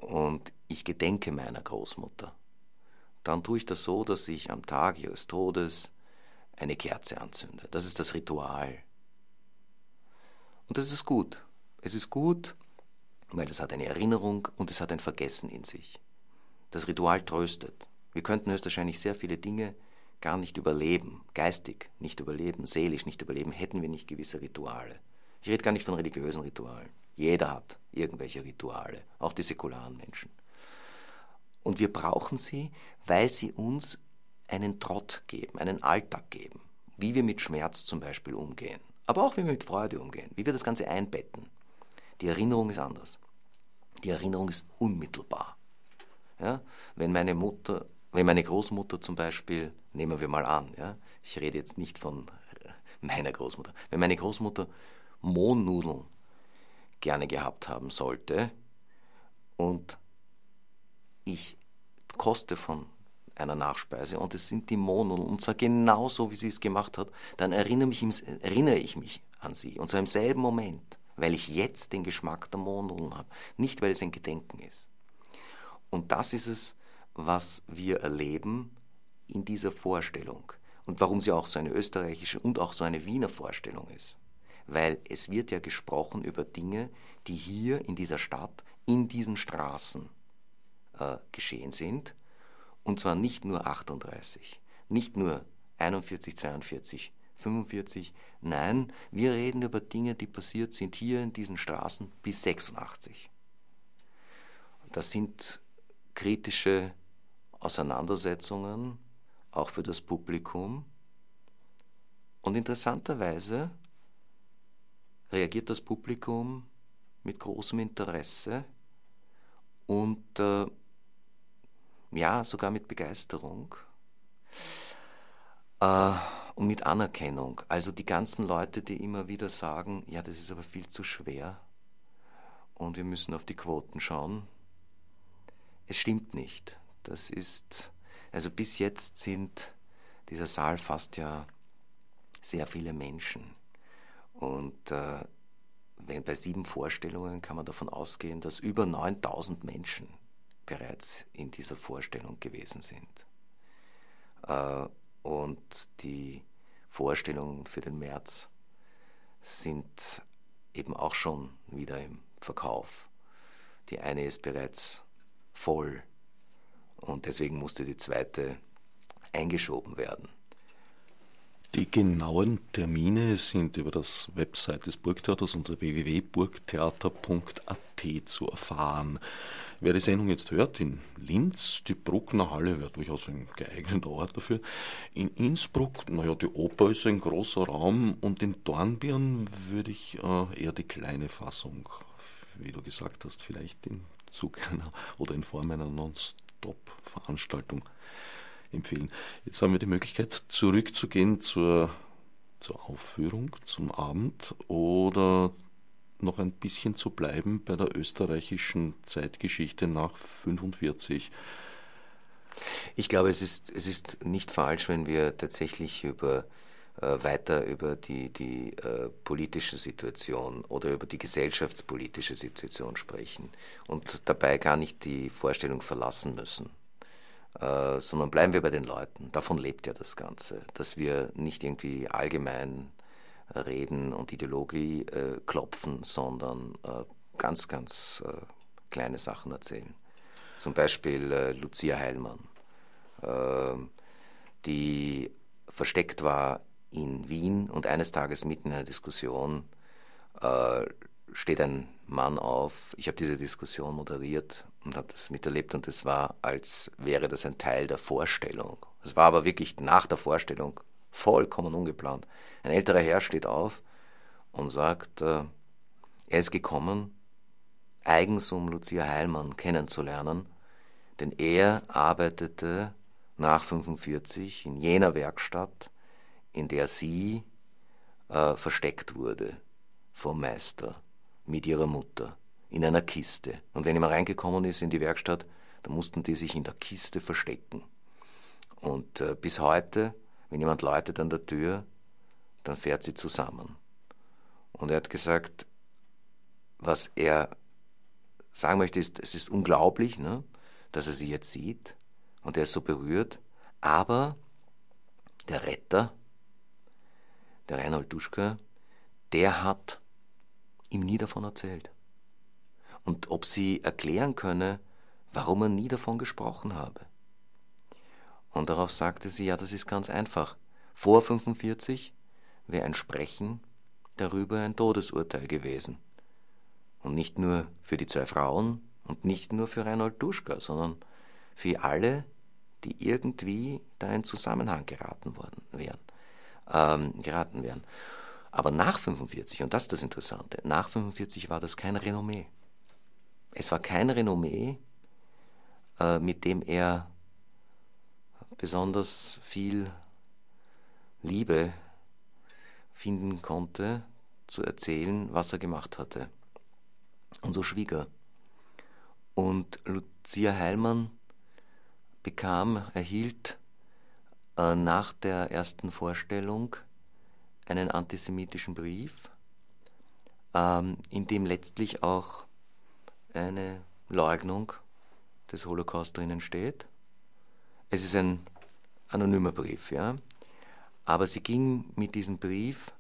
B: und ich gedenke meiner Großmutter, dann tue ich das so, dass ich am Tag ihres Todes eine Kerze anzünde. Das ist das Ritual. Und das ist gut. Es ist gut, weil es hat eine Erinnerung und es hat ein Vergessen in sich. Das Ritual tröstet. Wir könnten höchstwahrscheinlich sehr viele Dinge gar nicht überleben, geistig nicht überleben, seelisch nicht überleben, hätten wir nicht gewisse Rituale. Ich rede gar nicht von religiösen Ritualen. Jeder hat irgendwelche Rituale, auch die säkularen Menschen. Und wir brauchen sie, weil sie uns einen Trott geben, einen Alltag geben, wie wir mit Schmerz zum Beispiel umgehen, aber auch wie wir mit Freude umgehen, wie wir das Ganze einbetten. Die Erinnerung ist anders. Die Erinnerung ist unmittelbar. Ja? Wenn meine Mutter, wenn meine Großmutter zum Beispiel, nehmen wir mal an, ja? ich rede jetzt nicht von meiner Großmutter, wenn meine Großmutter Mohnnudeln gerne gehabt haben sollte. Und ich koste von einer Nachspeise und es sind die Mohnnudeln und zwar genauso, wie sie es gemacht hat, dann erinnere, mich, erinnere ich mich an sie. Und zwar im selben Moment, weil ich jetzt den Geschmack der Mohnnudeln habe, nicht weil es ein Gedenken ist. Und das ist es, was wir erleben in dieser Vorstellung. Und warum sie auch so eine österreichische und auch so eine Wiener Vorstellung ist. Weil es wird ja gesprochen über Dinge, die hier in dieser Stadt, in diesen Straßen äh, geschehen sind. Und zwar nicht nur 38, nicht nur 41, 42, 45. Nein, wir reden über Dinge, die passiert sind hier in diesen Straßen bis 86. Das sind kritische Auseinandersetzungen, auch für das Publikum. Und interessanterweise reagiert das Publikum mit großem Interesse und äh, ja, sogar mit Begeisterung äh, und mit Anerkennung. Also die ganzen Leute, die immer wieder sagen, ja, das ist aber viel zu schwer und wir müssen auf die Quoten schauen. Es stimmt nicht. Das ist, also bis jetzt sind dieser Saal fast ja sehr viele Menschen. Und äh, bei sieben Vorstellungen kann man davon ausgehen, dass über 9000 Menschen bereits in dieser Vorstellung gewesen sind. Äh, und die Vorstellungen für den März sind eben auch schon wieder im Verkauf. Die eine ist bereits voll und deswegen musste die zweite eingeschoben werden.
A: Die genauen Termine sind über das Website des Burgtheaters unter www.burgtheater.at zu erfahren. Wer die Sendung jetzt hört, in Linz, die Bruckner Halle wäre durchaus ein geeigneter Ort dafür. In Innsbruck, naja, die Oper ist ein großer Raum und in Dornbirn würde ich äh, eher die kleine Fassung, wie du gesagt hast, vielleicht in Zug einer oder in Form einer Non-Stop-Veranstaltung empfehlen. Jetzt haben wir die Möglichkeit, zurückzugehen zur, zur Aufführung, zum Abend oder noch ein bisschen zu bleiben bei der österreichischen Zeitgeschichte nach 45.
B: Ich glaube, es ist, es ist nicht falsch, wenn wir tatsächlich über äh, weiter über die, die äh, politische Situation oder über die gesellschaftspolitische Situation sprechen und dabei gar nicht die Vorstellung verlassen müssen. Äh, sondern bleiben wir bei den Leuten. Davon lebt ja das Ganze, dass wir nicht irgendwie allgemein reden und Ideologie äh, klopfen, sondern äh, ganz, ganz äh, kleine Sachen erzählen. Zum Beispiel äh, Lucia Heilmann, ähm, die versteckt war in Wien und eines Tages mitten in einer Diskussion steht ein Mann auf. Ich habe diese Diskussion moderiert und habe das miterlebt und es war, als wäre das ein Teil der Vorstellung. Es war aber wirklich nach der Vorstellung vollkommen ungeplant. Ein älterer Herr steht auf und sagt, äh, er ist gekommen, eigens um Lucia Heilmann kennenzulernen, denn er arbeitete nach 45 in jener Werkstatt, in der sie äh, versteckt wurde vom Meister mit ihrer Mutter in einer Kiste. Und wenn jemand reingekommen ist in die Werkstatt, dann mussten die sich in der Kiste verstecken. Und äh, bis heute, wenn jemand läutet an der Tür, dann fährt sie zusammen. Und er hat gesagt, was er sagen möchte, ist, es ist unglaublich, ne, dass er sie jetzt sieht und er ist so berührt, aber der Retter, der Reinhold Duschka, der hat ihm nie davon erzählt. Und ob sie erklären könne, warum er nie davon gesprochen habe. Und darauf sagte sie, ja, das ist ganz einfach. Vor 45 wäre ein Sprechen darüber ein Todesurteil gewesen. Und nicht nur für die zwei Frauen und nicht nur für Reinhold Duschka, sondern für alle, die irgendwie da in Zusammenhang geraten worden wären, ähm, geraten wären. Aber nach 45, und das ist das Interessante, nach 45 war das kein Renommee. Es war kein Renommee, äh, mit dem er besonders viel Liebe finden konnte, zu erzählen, was er gemacht hatte. Und so schwieg er. Und Lucia Heilmann bekam, erhielt äh, nach der ersten Vorstellung einen antisemitischen Brief, ähm, in dem letztlich auch eine Leugnung des Holocaust drinnen steht. Es ist ein anonymer Brief, ja. Aber sie ging mit diesem Brief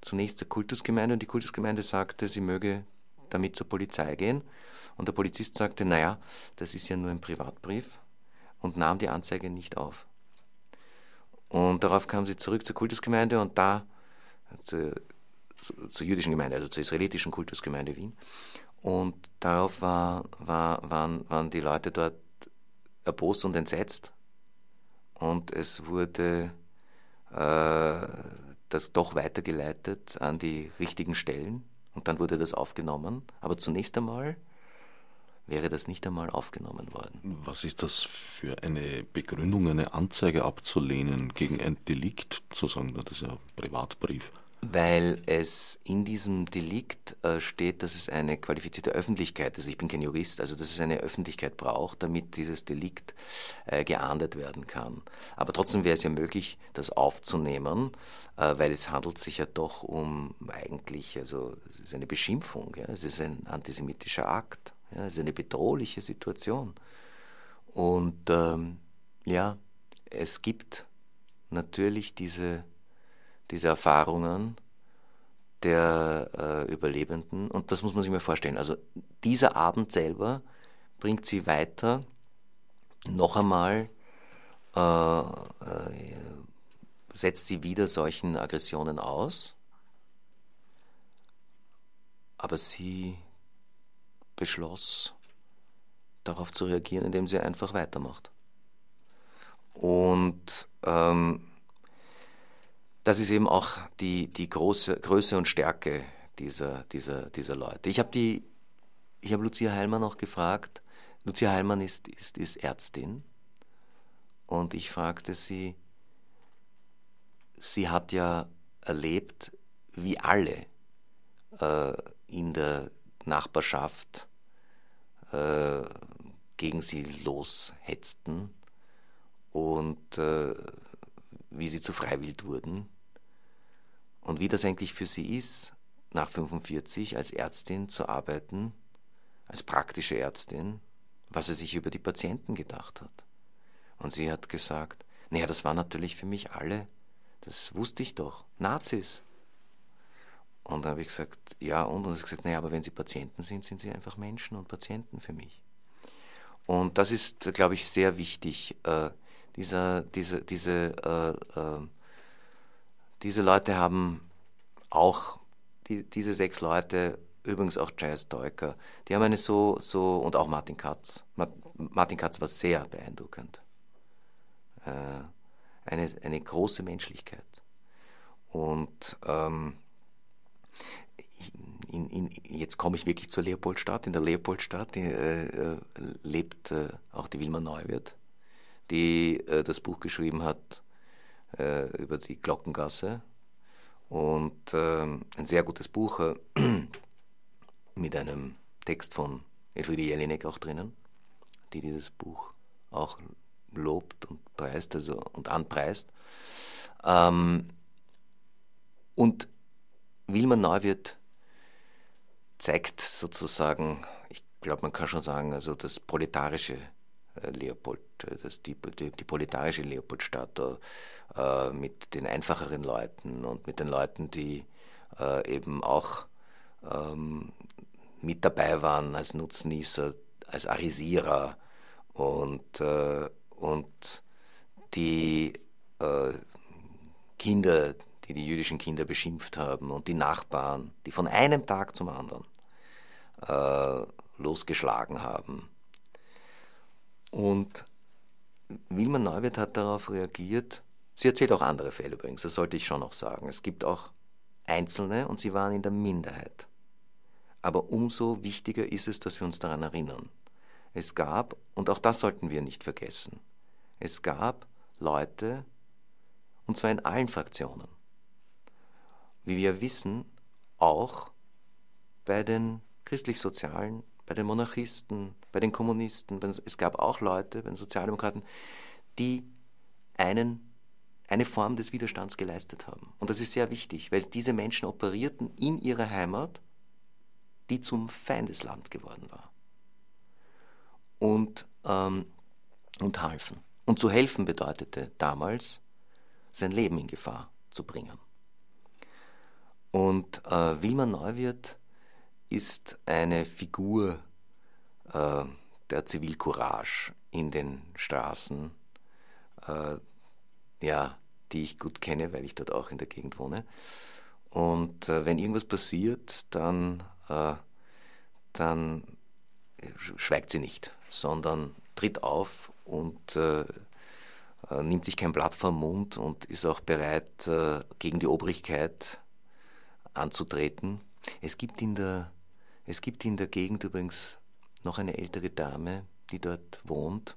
B: zunächst zur Kultusgemeinde und die Kultusgemeinde sagte, sie möge damit zur Polizei gehen. Und der Polizist sagte, naja, das ist ja nur ein Privatbrief und nahm die Anzeige nicht auf. Und darauf kam sie zurück zur Kultusgemeinde und da, zur, zur jüdischen Gemeinde, also zur israelitischen Kultusgemeinde Wien. Und darauf war, war, waren, waren die Leute dort erbost und entsetzt. Und es wurde äh, das doch weitergeleitet an die richtigen Stellen. Und dann wurde das aufgenommen. Aber zunächst einmal wäre das nicht einmal aufgenommen worden.
A: Was ist das für eine Begründung, eine Anzeige abzulehnen gegen ein Delikt, zu sagen, das ist ja ein Privatbrief?
B: Weil es in diesem Delikt äh, steht, dass es eine qualifizierte Öffentlichkeit, also ich bin kein Jurist, also dass es eine Öffentlichkeit braucht, damit dieses Delikt äh, geahndet werden kann. Aber trotzdem wäre es ja möglich, das aufzunehmen, äh, weil es handelt sich ja doch um eigentlich, also es ist eine Beschimpfung, ja, es ist ein antisemitischer Akt, ja, es ist eine bedrohliche Situation. Und ähm, ja, es gibt natürlich diese diese Erfahrungen der äh, Überlebenden. Und das muss man sich mal vorstellen. Also dieser Abend selber bringt sie weiter, noch einmal äh, äh, setzt sie wieder solchen Aggressionen aus, aber sie beschloss, darauf zu reagieren, indem sie einfach weitermacht. Und ähm, das ist eben auch die, die große Größe und Stärke dieser, dieser, dieser Leute. Ich habe die, Lucia Heilmann auch gefragt. Lucia Heilmann ist, ist, ist Ärztin und ich fragte sie, sie hat ja erlebt, wie alle äh, in der Nachbarschaft äh, gegen sie loshetzten und äh, wie sie zu Freiwild wurden und wie das eigentlich für sie ist, nach 45 als Ärztin zu arbeiten, als praktische Ärztin, was sie sich über die Patienten gedacht hat. Und sie hat gesagt, naja, das war natürlich für mich alle, das wusste ich doch, Nazis. Und dann habe ich gesagt, ja, und, und sie hat gesagt, naja, aber wenn sie Patienten sind, sind sie einfach Menschen und Patienten für mich. Und das ist, glaube ich, sehr wichtig, äh, dieser, diese, diese, äh, äh, diese Leute haben auch, die, diese sechs Leute, übrigens auch Jazz Deuker, die haben eine so, so, und auch Martin Katz. Martin Katz war sehr beeindruckend. Äh, eine, eine große Menschlichkeit. Und ähm, in, in, jetzt komme ich wirklich zur Leopoldstadt. In der Leopoldstadt äh, äh lebt äh, auch die Wilma Neuwirth die äh, das Buch geschrieben hat äh, über die Glockengasse. Und äh, ein sehr gutes Buch äh, mit einem Text von Elfriede Jelinek auch drinnen, die dieses Buch auch lobt und preist also, und anpreist. Ähm, und Wilma Neuwirth zeigt sozusagen, ich glaube, man kann schon sagen, also das proletarische Leopold, äh, das, die, die, die proletarische Leopoldstadt äh, mit den einfacheren Leuten und mit den Leuten, die äh, eben auch ähm, mit dabei waren als Nutznießer, als Arisierer und, äh, und die äh, Kinder, die die jüdischen Kinder beschimpft haben und die Nachbarn, die von einem Tag zum anderen losgeschlagen haben und Wilma Neuwirth hat darauf reagiert. Sie erzählt auch andere Fälle übrigens, das sollte ich schon noch sagen. Es gibt auch Einzelne und sie waren in der Minderheit. Aber umso wichtiger ist es, dass wir uns daran erinnern. Es gab, und auch das sollten wir nicht vergessen, es gab Leute, und zwar in allen Fraktionen. Wie wir wissen, auch bei den christlich-sozialen, bei den Monarchisten, bei den Kommunisten. Es gab auch Leute, bei den Sozialdemokraten, die einen eine Form des Widerstands geleistet haben. Und das ist sehr wichtig, weil diese Menschen operierten in ihrer Heimat, die zum Feindesland geworden war. Und, ähm, und halfen. Und zu helfen bedeutete damals, sein Leben in Gefahr zu bringen. Und äh, Wilma Neuwirth ist eine Figur äh, der Zivilcourage in den Straßen, äh, ja, die ich gut kenne, weil ich dort auch in der Gegend wohne. Und äh, wenn irgendwas passiert, dann, äh, dann schweigt sie nicht, sondern tritt auf und äh, äh nimmt sich kein Blatt vom Mund und ist auch bereit, gegen die Obrigkeit anzutreten. Es gibt in der, es gibt in der Gegend übrigens noch eine ältere Dame, die dort wohnt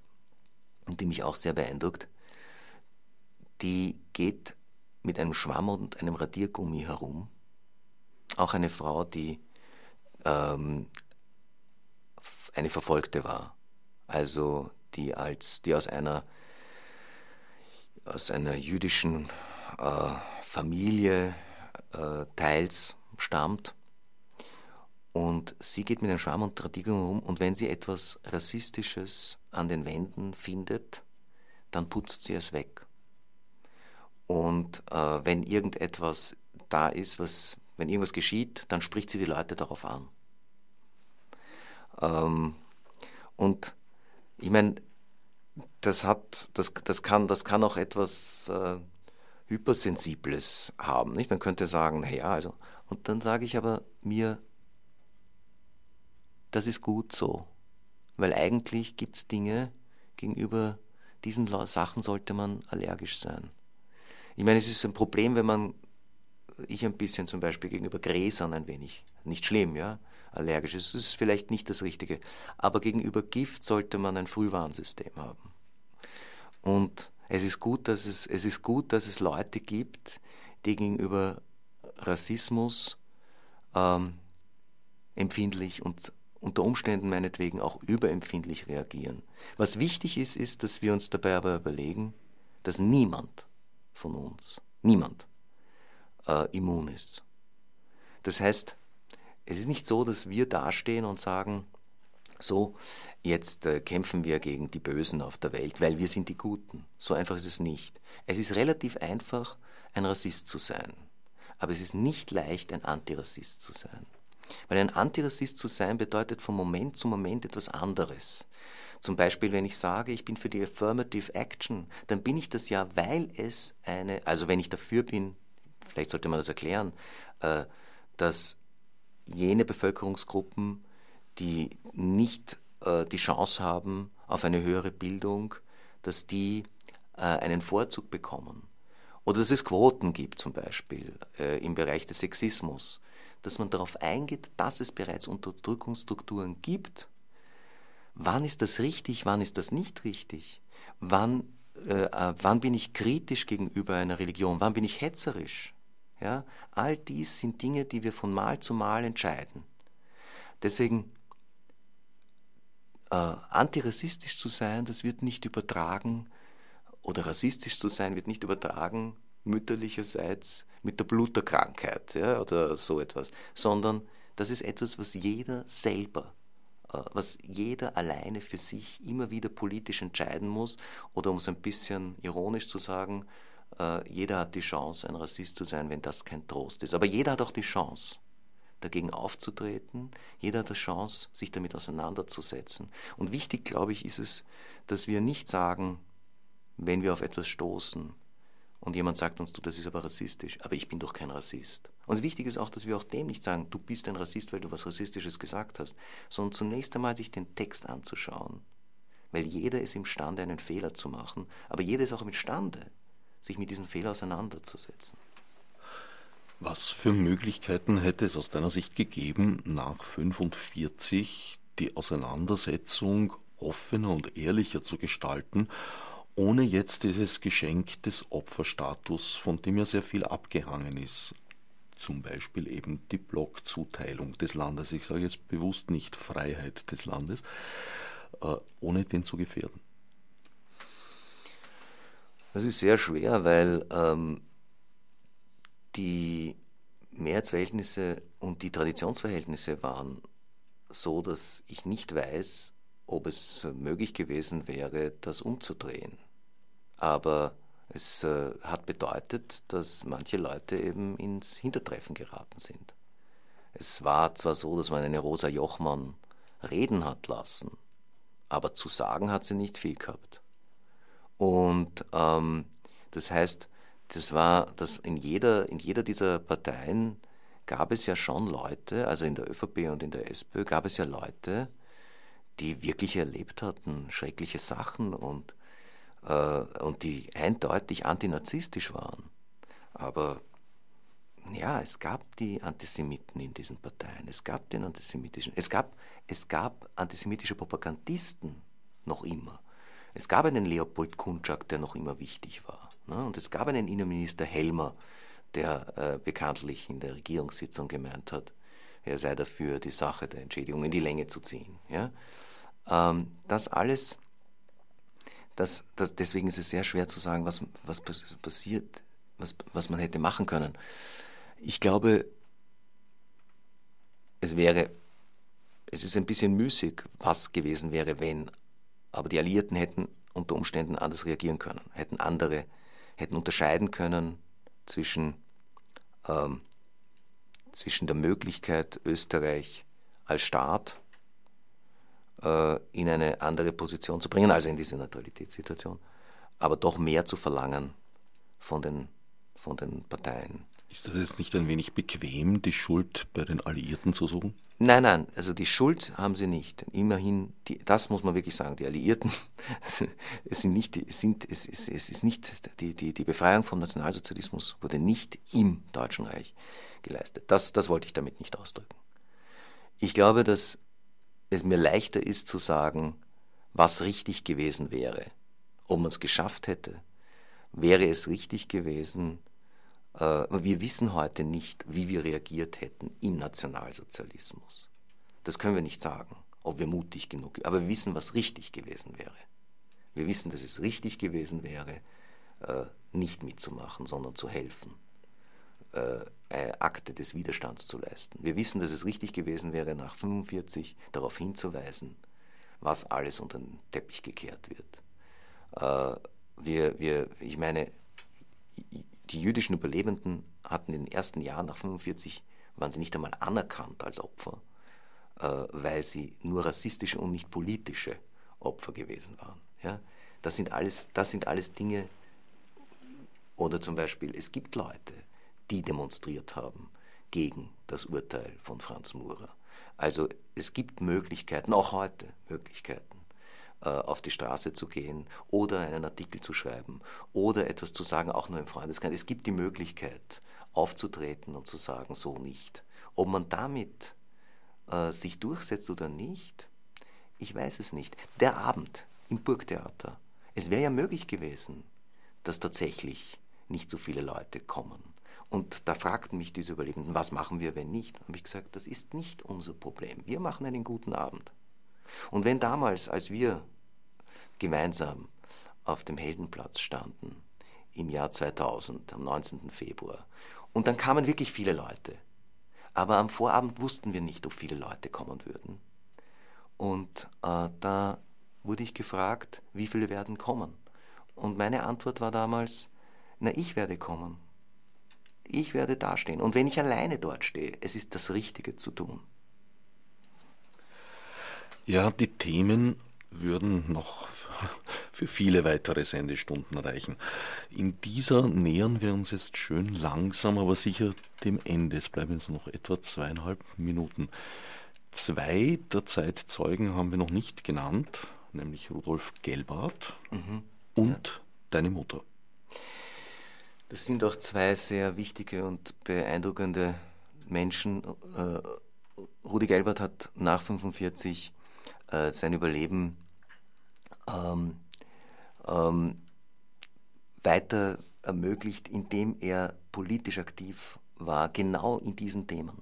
B: und die mich auch sehr beeindruckt die geht mit einem Schwamm und einem Radiergummi herum. Auch eine Frau, die ähm, eine Verfolgte war. Also die als die aus einer aus einer jüdischen äh, Familie äh, teils stammt. Und sie geht mit einem Schwamm und Radiergummi herum und wenn sie etwas Rassistisches an den Wänden findet, dann putzt sie es weg. Und äh, wenn irgendetwas da ist, was, wenn irgendwas geschieht, dann spricht sie die Leute darauf an. Ähm, und ich meine, das das, das kann, das kann auch etwas äh, Hypersensibles haben. Nicht? Man könnte sagen, naja, also, und dann sage ich aber mir, das ist gut so. Weil eigentlich gibt es Dinge, gegenüber diesen Sachen sollte man allergisch sein. Ich meine, es ist ein Problem, wenn man, ich ein bisschen zum Beispiel gegenüber Gräsern ein wenig, nicht schlimm, ja, allergisch ist, ist vielleicht nicht das Richtige. Aber gegenüber Gift sollte man ein Frühwarnsystem haben. Und es ist gut, dass es, es ist gut, dass es Leute gibt, die gegenüber Rassismus ähm, empfindlich und unter Umständen meinetwegen auch überempfindlich reagieren. Was wichtig ist, ist, dass wir uns dabei aber überlegen, dass niemand von uns. Niemand äh, immun ist. Das heißt, es ist nicht so, dass wir dastehen und sagen, so, jetzt äh, kämpfen wir gegen die Bösen auf der Welt, weil wir sind die Guten. So einfach ist es nicht. Es ist relativ einfach, ein Rassist zu sein. Aber es ist nicht leicht, ein Antirassist zu sein. Weil ein Antirassist zu sein bedeutet von Moment zu Moment etwas anderes. Zum Beispiel, wenn ich sage, ich bin für die Affirmative Action, dann bin ich das ja, weil es eine, also wenn ich dafür bin, vielleicht sollte man das erklären, äh, dass jene Bevölkerungsgruppen, die nicht äh, die Chance haben auf eine höhere Bildung, dass die äh, einen Vorzug bekommen. Oder dass es Quoten gibt zum Beispiel im Bereich des Sexismus. Dass man darauf eingeht, dass es bereits Unterdrückungsstrukturen gibt wann ist das richtig, wann ist das nicht richtig, wann, äh, äh, wann bin ich kritisch gegenüber einer Religion, wann bin ich hetzerisch. Ja? All dies sind Dinge, die wir von Mal zu Mal entscheiden. Deswegen äh, antirassistisch zu sein, das wird nicht übertragen, oder rassistisch zu sein, wird nicht übertragen mütterlicherseits mit der Bluterkrankheit ja, oder so etwas, sondern das ist etwas, was jeder selber äh, was jeder alleine für sich immer wieder politisch entscheiden muss. Oder um es ein bisschen ironisch zu sagen, äh, jeder hat die Chance, ein Rassist zu sein, wenn das kein Trost ist. Aber jeder hat auch die Chance, dagegen aufzutreten. Jeder hat die Chance, sich damit auseinanderzusetzen. Und wichtig, glaube ich, ist es, dass wir nicht sagen, wenn wir auf etwas stoßen, und jemand sagt uns, du, das ist aber rassistisch, aber ich bin doch kein Rassist. Und wichtig ist auch, dass wir auch dem nicht sagen, du bist ein Rassist, weil du was Rassistisches gesagt hast, sondern zunächst einmal sich den Text anzuschauen. Weil jeder ist imstande, einen Fehler zu machen, aber jeder ist auch imstande, sich mit diesem Fehler auseinanderzusetzen.
A: Was für Möglichkeiten hätte es aus deiner Sicht gegeben, nach 45 die Auseinandersetzung offener und ehrlicher zu gestalten ohne jetzt dieses Geschenk des Opferstatus, von dem ja sehr viel abgehangen ist, zum Beispiel eben die Blockzuteilung des Landes, ich sage jetzt bewusst nicht Freiheit des Landes, äh, ohne den zu gefährden?
B: Das ist sehr schwer, weil ähm, die Mehrheitsverhältnisse und die Traditionsverhältnisse waren so, dass ich nicht weiß, ob es möglich gewesen wäre, das umzudrehen. Aber es äh, hat bedeutet, dass manche Leute eben ins Hintertreffen geraten sind. Es war zwar so, dass man eine Rosa Jochmann reden hat lassen, aber zu sagen hat sie nicht viel gehabt. Und ähm, das heißt, das war, dass in jeder, in jeder dieser Parteien gab es ja schon Leute, also in der ÖVP und in der SPÖ gab es ja Leute, die wirklich erlebt hatten, schreckliche Sachen und, äh, und die eindeutig antinazistisch waren. Aber ja, es gab die Antisemiten in diesen Parteien, es gab den antisemitischen, es gab, es gab antisemitische Propagandisten noch immer. Es gab einen Leopold Kunczak, der noch immer wichtig war. Ne? Und es gab einen Innenminister Helmer, der äh, bekanntlich in der Regierungssitzung gemeint hat, er sei dafür, die Sache der Entschädigung in die Länge zu ziehen. Ja? Ähm, das alles, das, das, deswegen ist es sehr schwer zu sagen, was, was passiert, was, was man hätte machen können. Ich glaube, es wäre, es ist ein bisschen müßig, was gewesen wäre, wenn, aber die Alliierten hätten unter Umständen anders reagieren können, hätten andere, hätten unterscheiden können zwischen, ähm, zwischen der Möglichkeit, Österreich als Staat in eine andere Position zu bringen, also in diese Neutralitätssituation, aber doch mehr zu verlangen von den, von den Parteien.
A: Ist das jetzt nicht ein wenig bequem, die Schuld bei den Alliierten zu suchen?
B: Nein, nein, also die Schuld haben sie nicht. Immerhin, die, das muss man wirklich sagen, die Alliierten, es, sind nicht, es, sind, es, es, es ist nicht, die, die, die Befreiung vom Nationalsozialismus wurde nicht im Deutschen Reich geleistet. Das, das wollte ich damit nicht ausdrücken. Ich glaube, dass es mir leichter ist zu sagen, was richtig gewesen wäre. Ob man es geschafft hätte, wäre es richtig gewesen. Äh, wir wissen heute nicht, wie wir reagiert hätten im Nationalsozialismus. Das können wir nicht sagen, ob wir mutig genug, aber wir wissen, was richtig gewesen wäre. Wir wissen, dass es richtig gewesen wäre, äh, nicht mitzumachen, sondern zu helfen. Äh, Akte des Widerstands zu leisten. Wir wissen, dass es richtig gewesen wäre, nach 1945 darauf hinzuweisen, was alles unter den Teppich gekehrt wird. Äh, wir, wir, ich meine, die jüdischen Überlebenden hatten in den ersten Jahren nach 1945, waren sie nicht einmal anerkannt als Opfer, äh, weil sie nur rassistische und nicht politische Opfer gewesen waren. Ja? Das, sind alles, das sind alles Dinge, oder zum Beispiel, es gibt Leute, die demonstriert haben gegen das Urteil von Franz Murer. Also es gibt Möglichkeiten, auch heute Möglichkeiten, äh, auf die Straße zu gehen oder einen Artikel zu schreiben oder etwas zu sagen, auch nur im Freundeskreis. Es gibt die Möglichkeit, aufzutreten und zu sagen, so nicht. Ob man damit äh, sich durchsetzt oder nicht, ich weiß es nicht. Der Abend im Burgtheater, es wäre ja möglich gewesen, dass tatsächlich nicht so viele Leute kommen. Und da fragten mich diese Überlebenden, was machen wir, wenn nicht? Und habe ich gesagt, das ist nicht unser Problem. Wir machen einen guten Abend. Und wenn damals, als wir gemeinsam auf dem Heldenplatz standen, im Jahr 2000, am 19. Februar, und dann kamen wirklich viele Leute, aber am Vorabend wussten wir nicht, ob viele Leute kommen würden. Und äh, da wurde ich gefragt, wie viele werden kommen? Und meine Antwort war damals, na, ich werde kommen. Ich werde dastehen. Und wenn ich alleine dort stehe, es ist das Richtige zu tun.
A: Ja, die Themen würden noch für viele weitere Sendestunden reichen. In dieser nähern wir uns jetzt schön langsam, aber sicher dem Ende. Es bleiben jetzt noch etwa zweieinhalb Minuten. Zwei der Zeitzeugen haben wir noch nicht genannt, nämlich Rudolf Gelbart mhm. und ja. deine Mutter.
B: Das sind auch zwei sehr wichtige und beeindruckende Menschen. Äh, Rudi Gelbert hat nach 1945 äh, sein Überleben ähm, ähm, weiter ermöglicht, indem er politisch aktiv war genau in diesen Themen.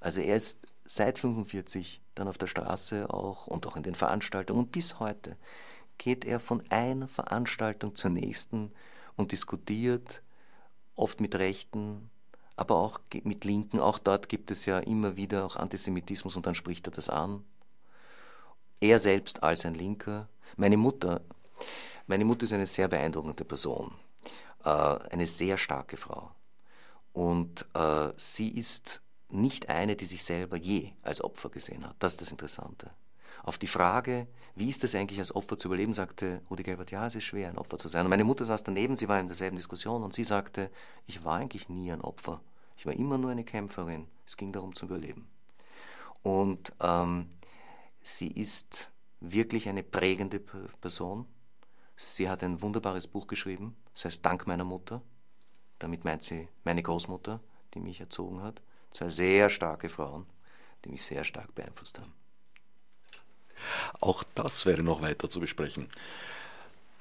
B: Also er ist seit 45 dann auf der Straße auch und auch in den Veranstaltungen und bis heute geht er von einer Veranstaltung zur nächsten und diskutiert oft mit Rechten, aber auch mit Linken. Auch dort gibt es ja immer wieder auch Antisemitismus und dann spricht er das an. Er selbst als ein Linker. Meine Mutter, meine Mutter ist eine sehr beeindruckende Person, äh, eine sehr starke Frau. Und äh, sie ist nicht eine, die sich selber je als Opfer gesehen hat. Das ist das Interessante. Auf die Frage, wie ist es eigentlich als Opfer zu überleben, sagte Rudi Gelbert, ja, es ist schwer, ein Opfer zu sein. Und meine Mutter saß daneben, sie war in derselben Diskussion und sie sagte, ich war eigentlich nie ein Opfer. Ich war immer nur eine Kämpferin. Es ging darum zu überleben. Und ähm, sie ist wirklich eine prägende Person. Sie hat ein wunderbares Buch geschrieben, das heißt Dank meiner Mutter. Damit meint sie meine Großmutter, die mich erzogen hat. Zwei sehr starke Frauen, die mich sehr stark beeinflusst haben.
A: Auch das wäre noch weiter zu besprechen.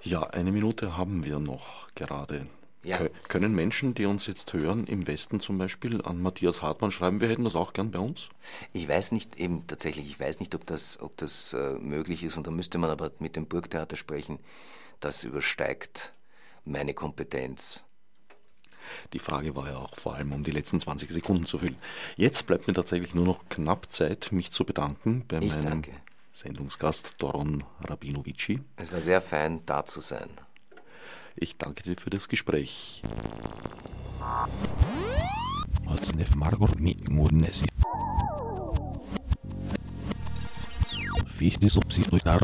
A: Ja, eine Minute haben wir noch gerade. Ja. Können Menschen, die uns jetzt hören, im Westen zum Beispiel an Matthias Hartmann schreiben, wir hätten das auch gern bei uns?
B: Ich weiß nicht, eben tatsächlich, ich weiß nicht, ob das, ob das äh, möglich ist und da müsste man aber mit dem Burgtheater sprechen. Das übersteigt meine Kompetenz.
A: Die Frage war ja auch vor allem, um die letzten 20 Sekunden zu füllen. Jetzt bleibt mir tatsächlich nur noch knapp Zeit, mich zu bedanken bei ich meinem danke. Sendungsgast Doron Rabinovici.
B: Es war sehr fein, da zu sein.
A: Ich danke dir für das Gespräch. Fichte subsidiar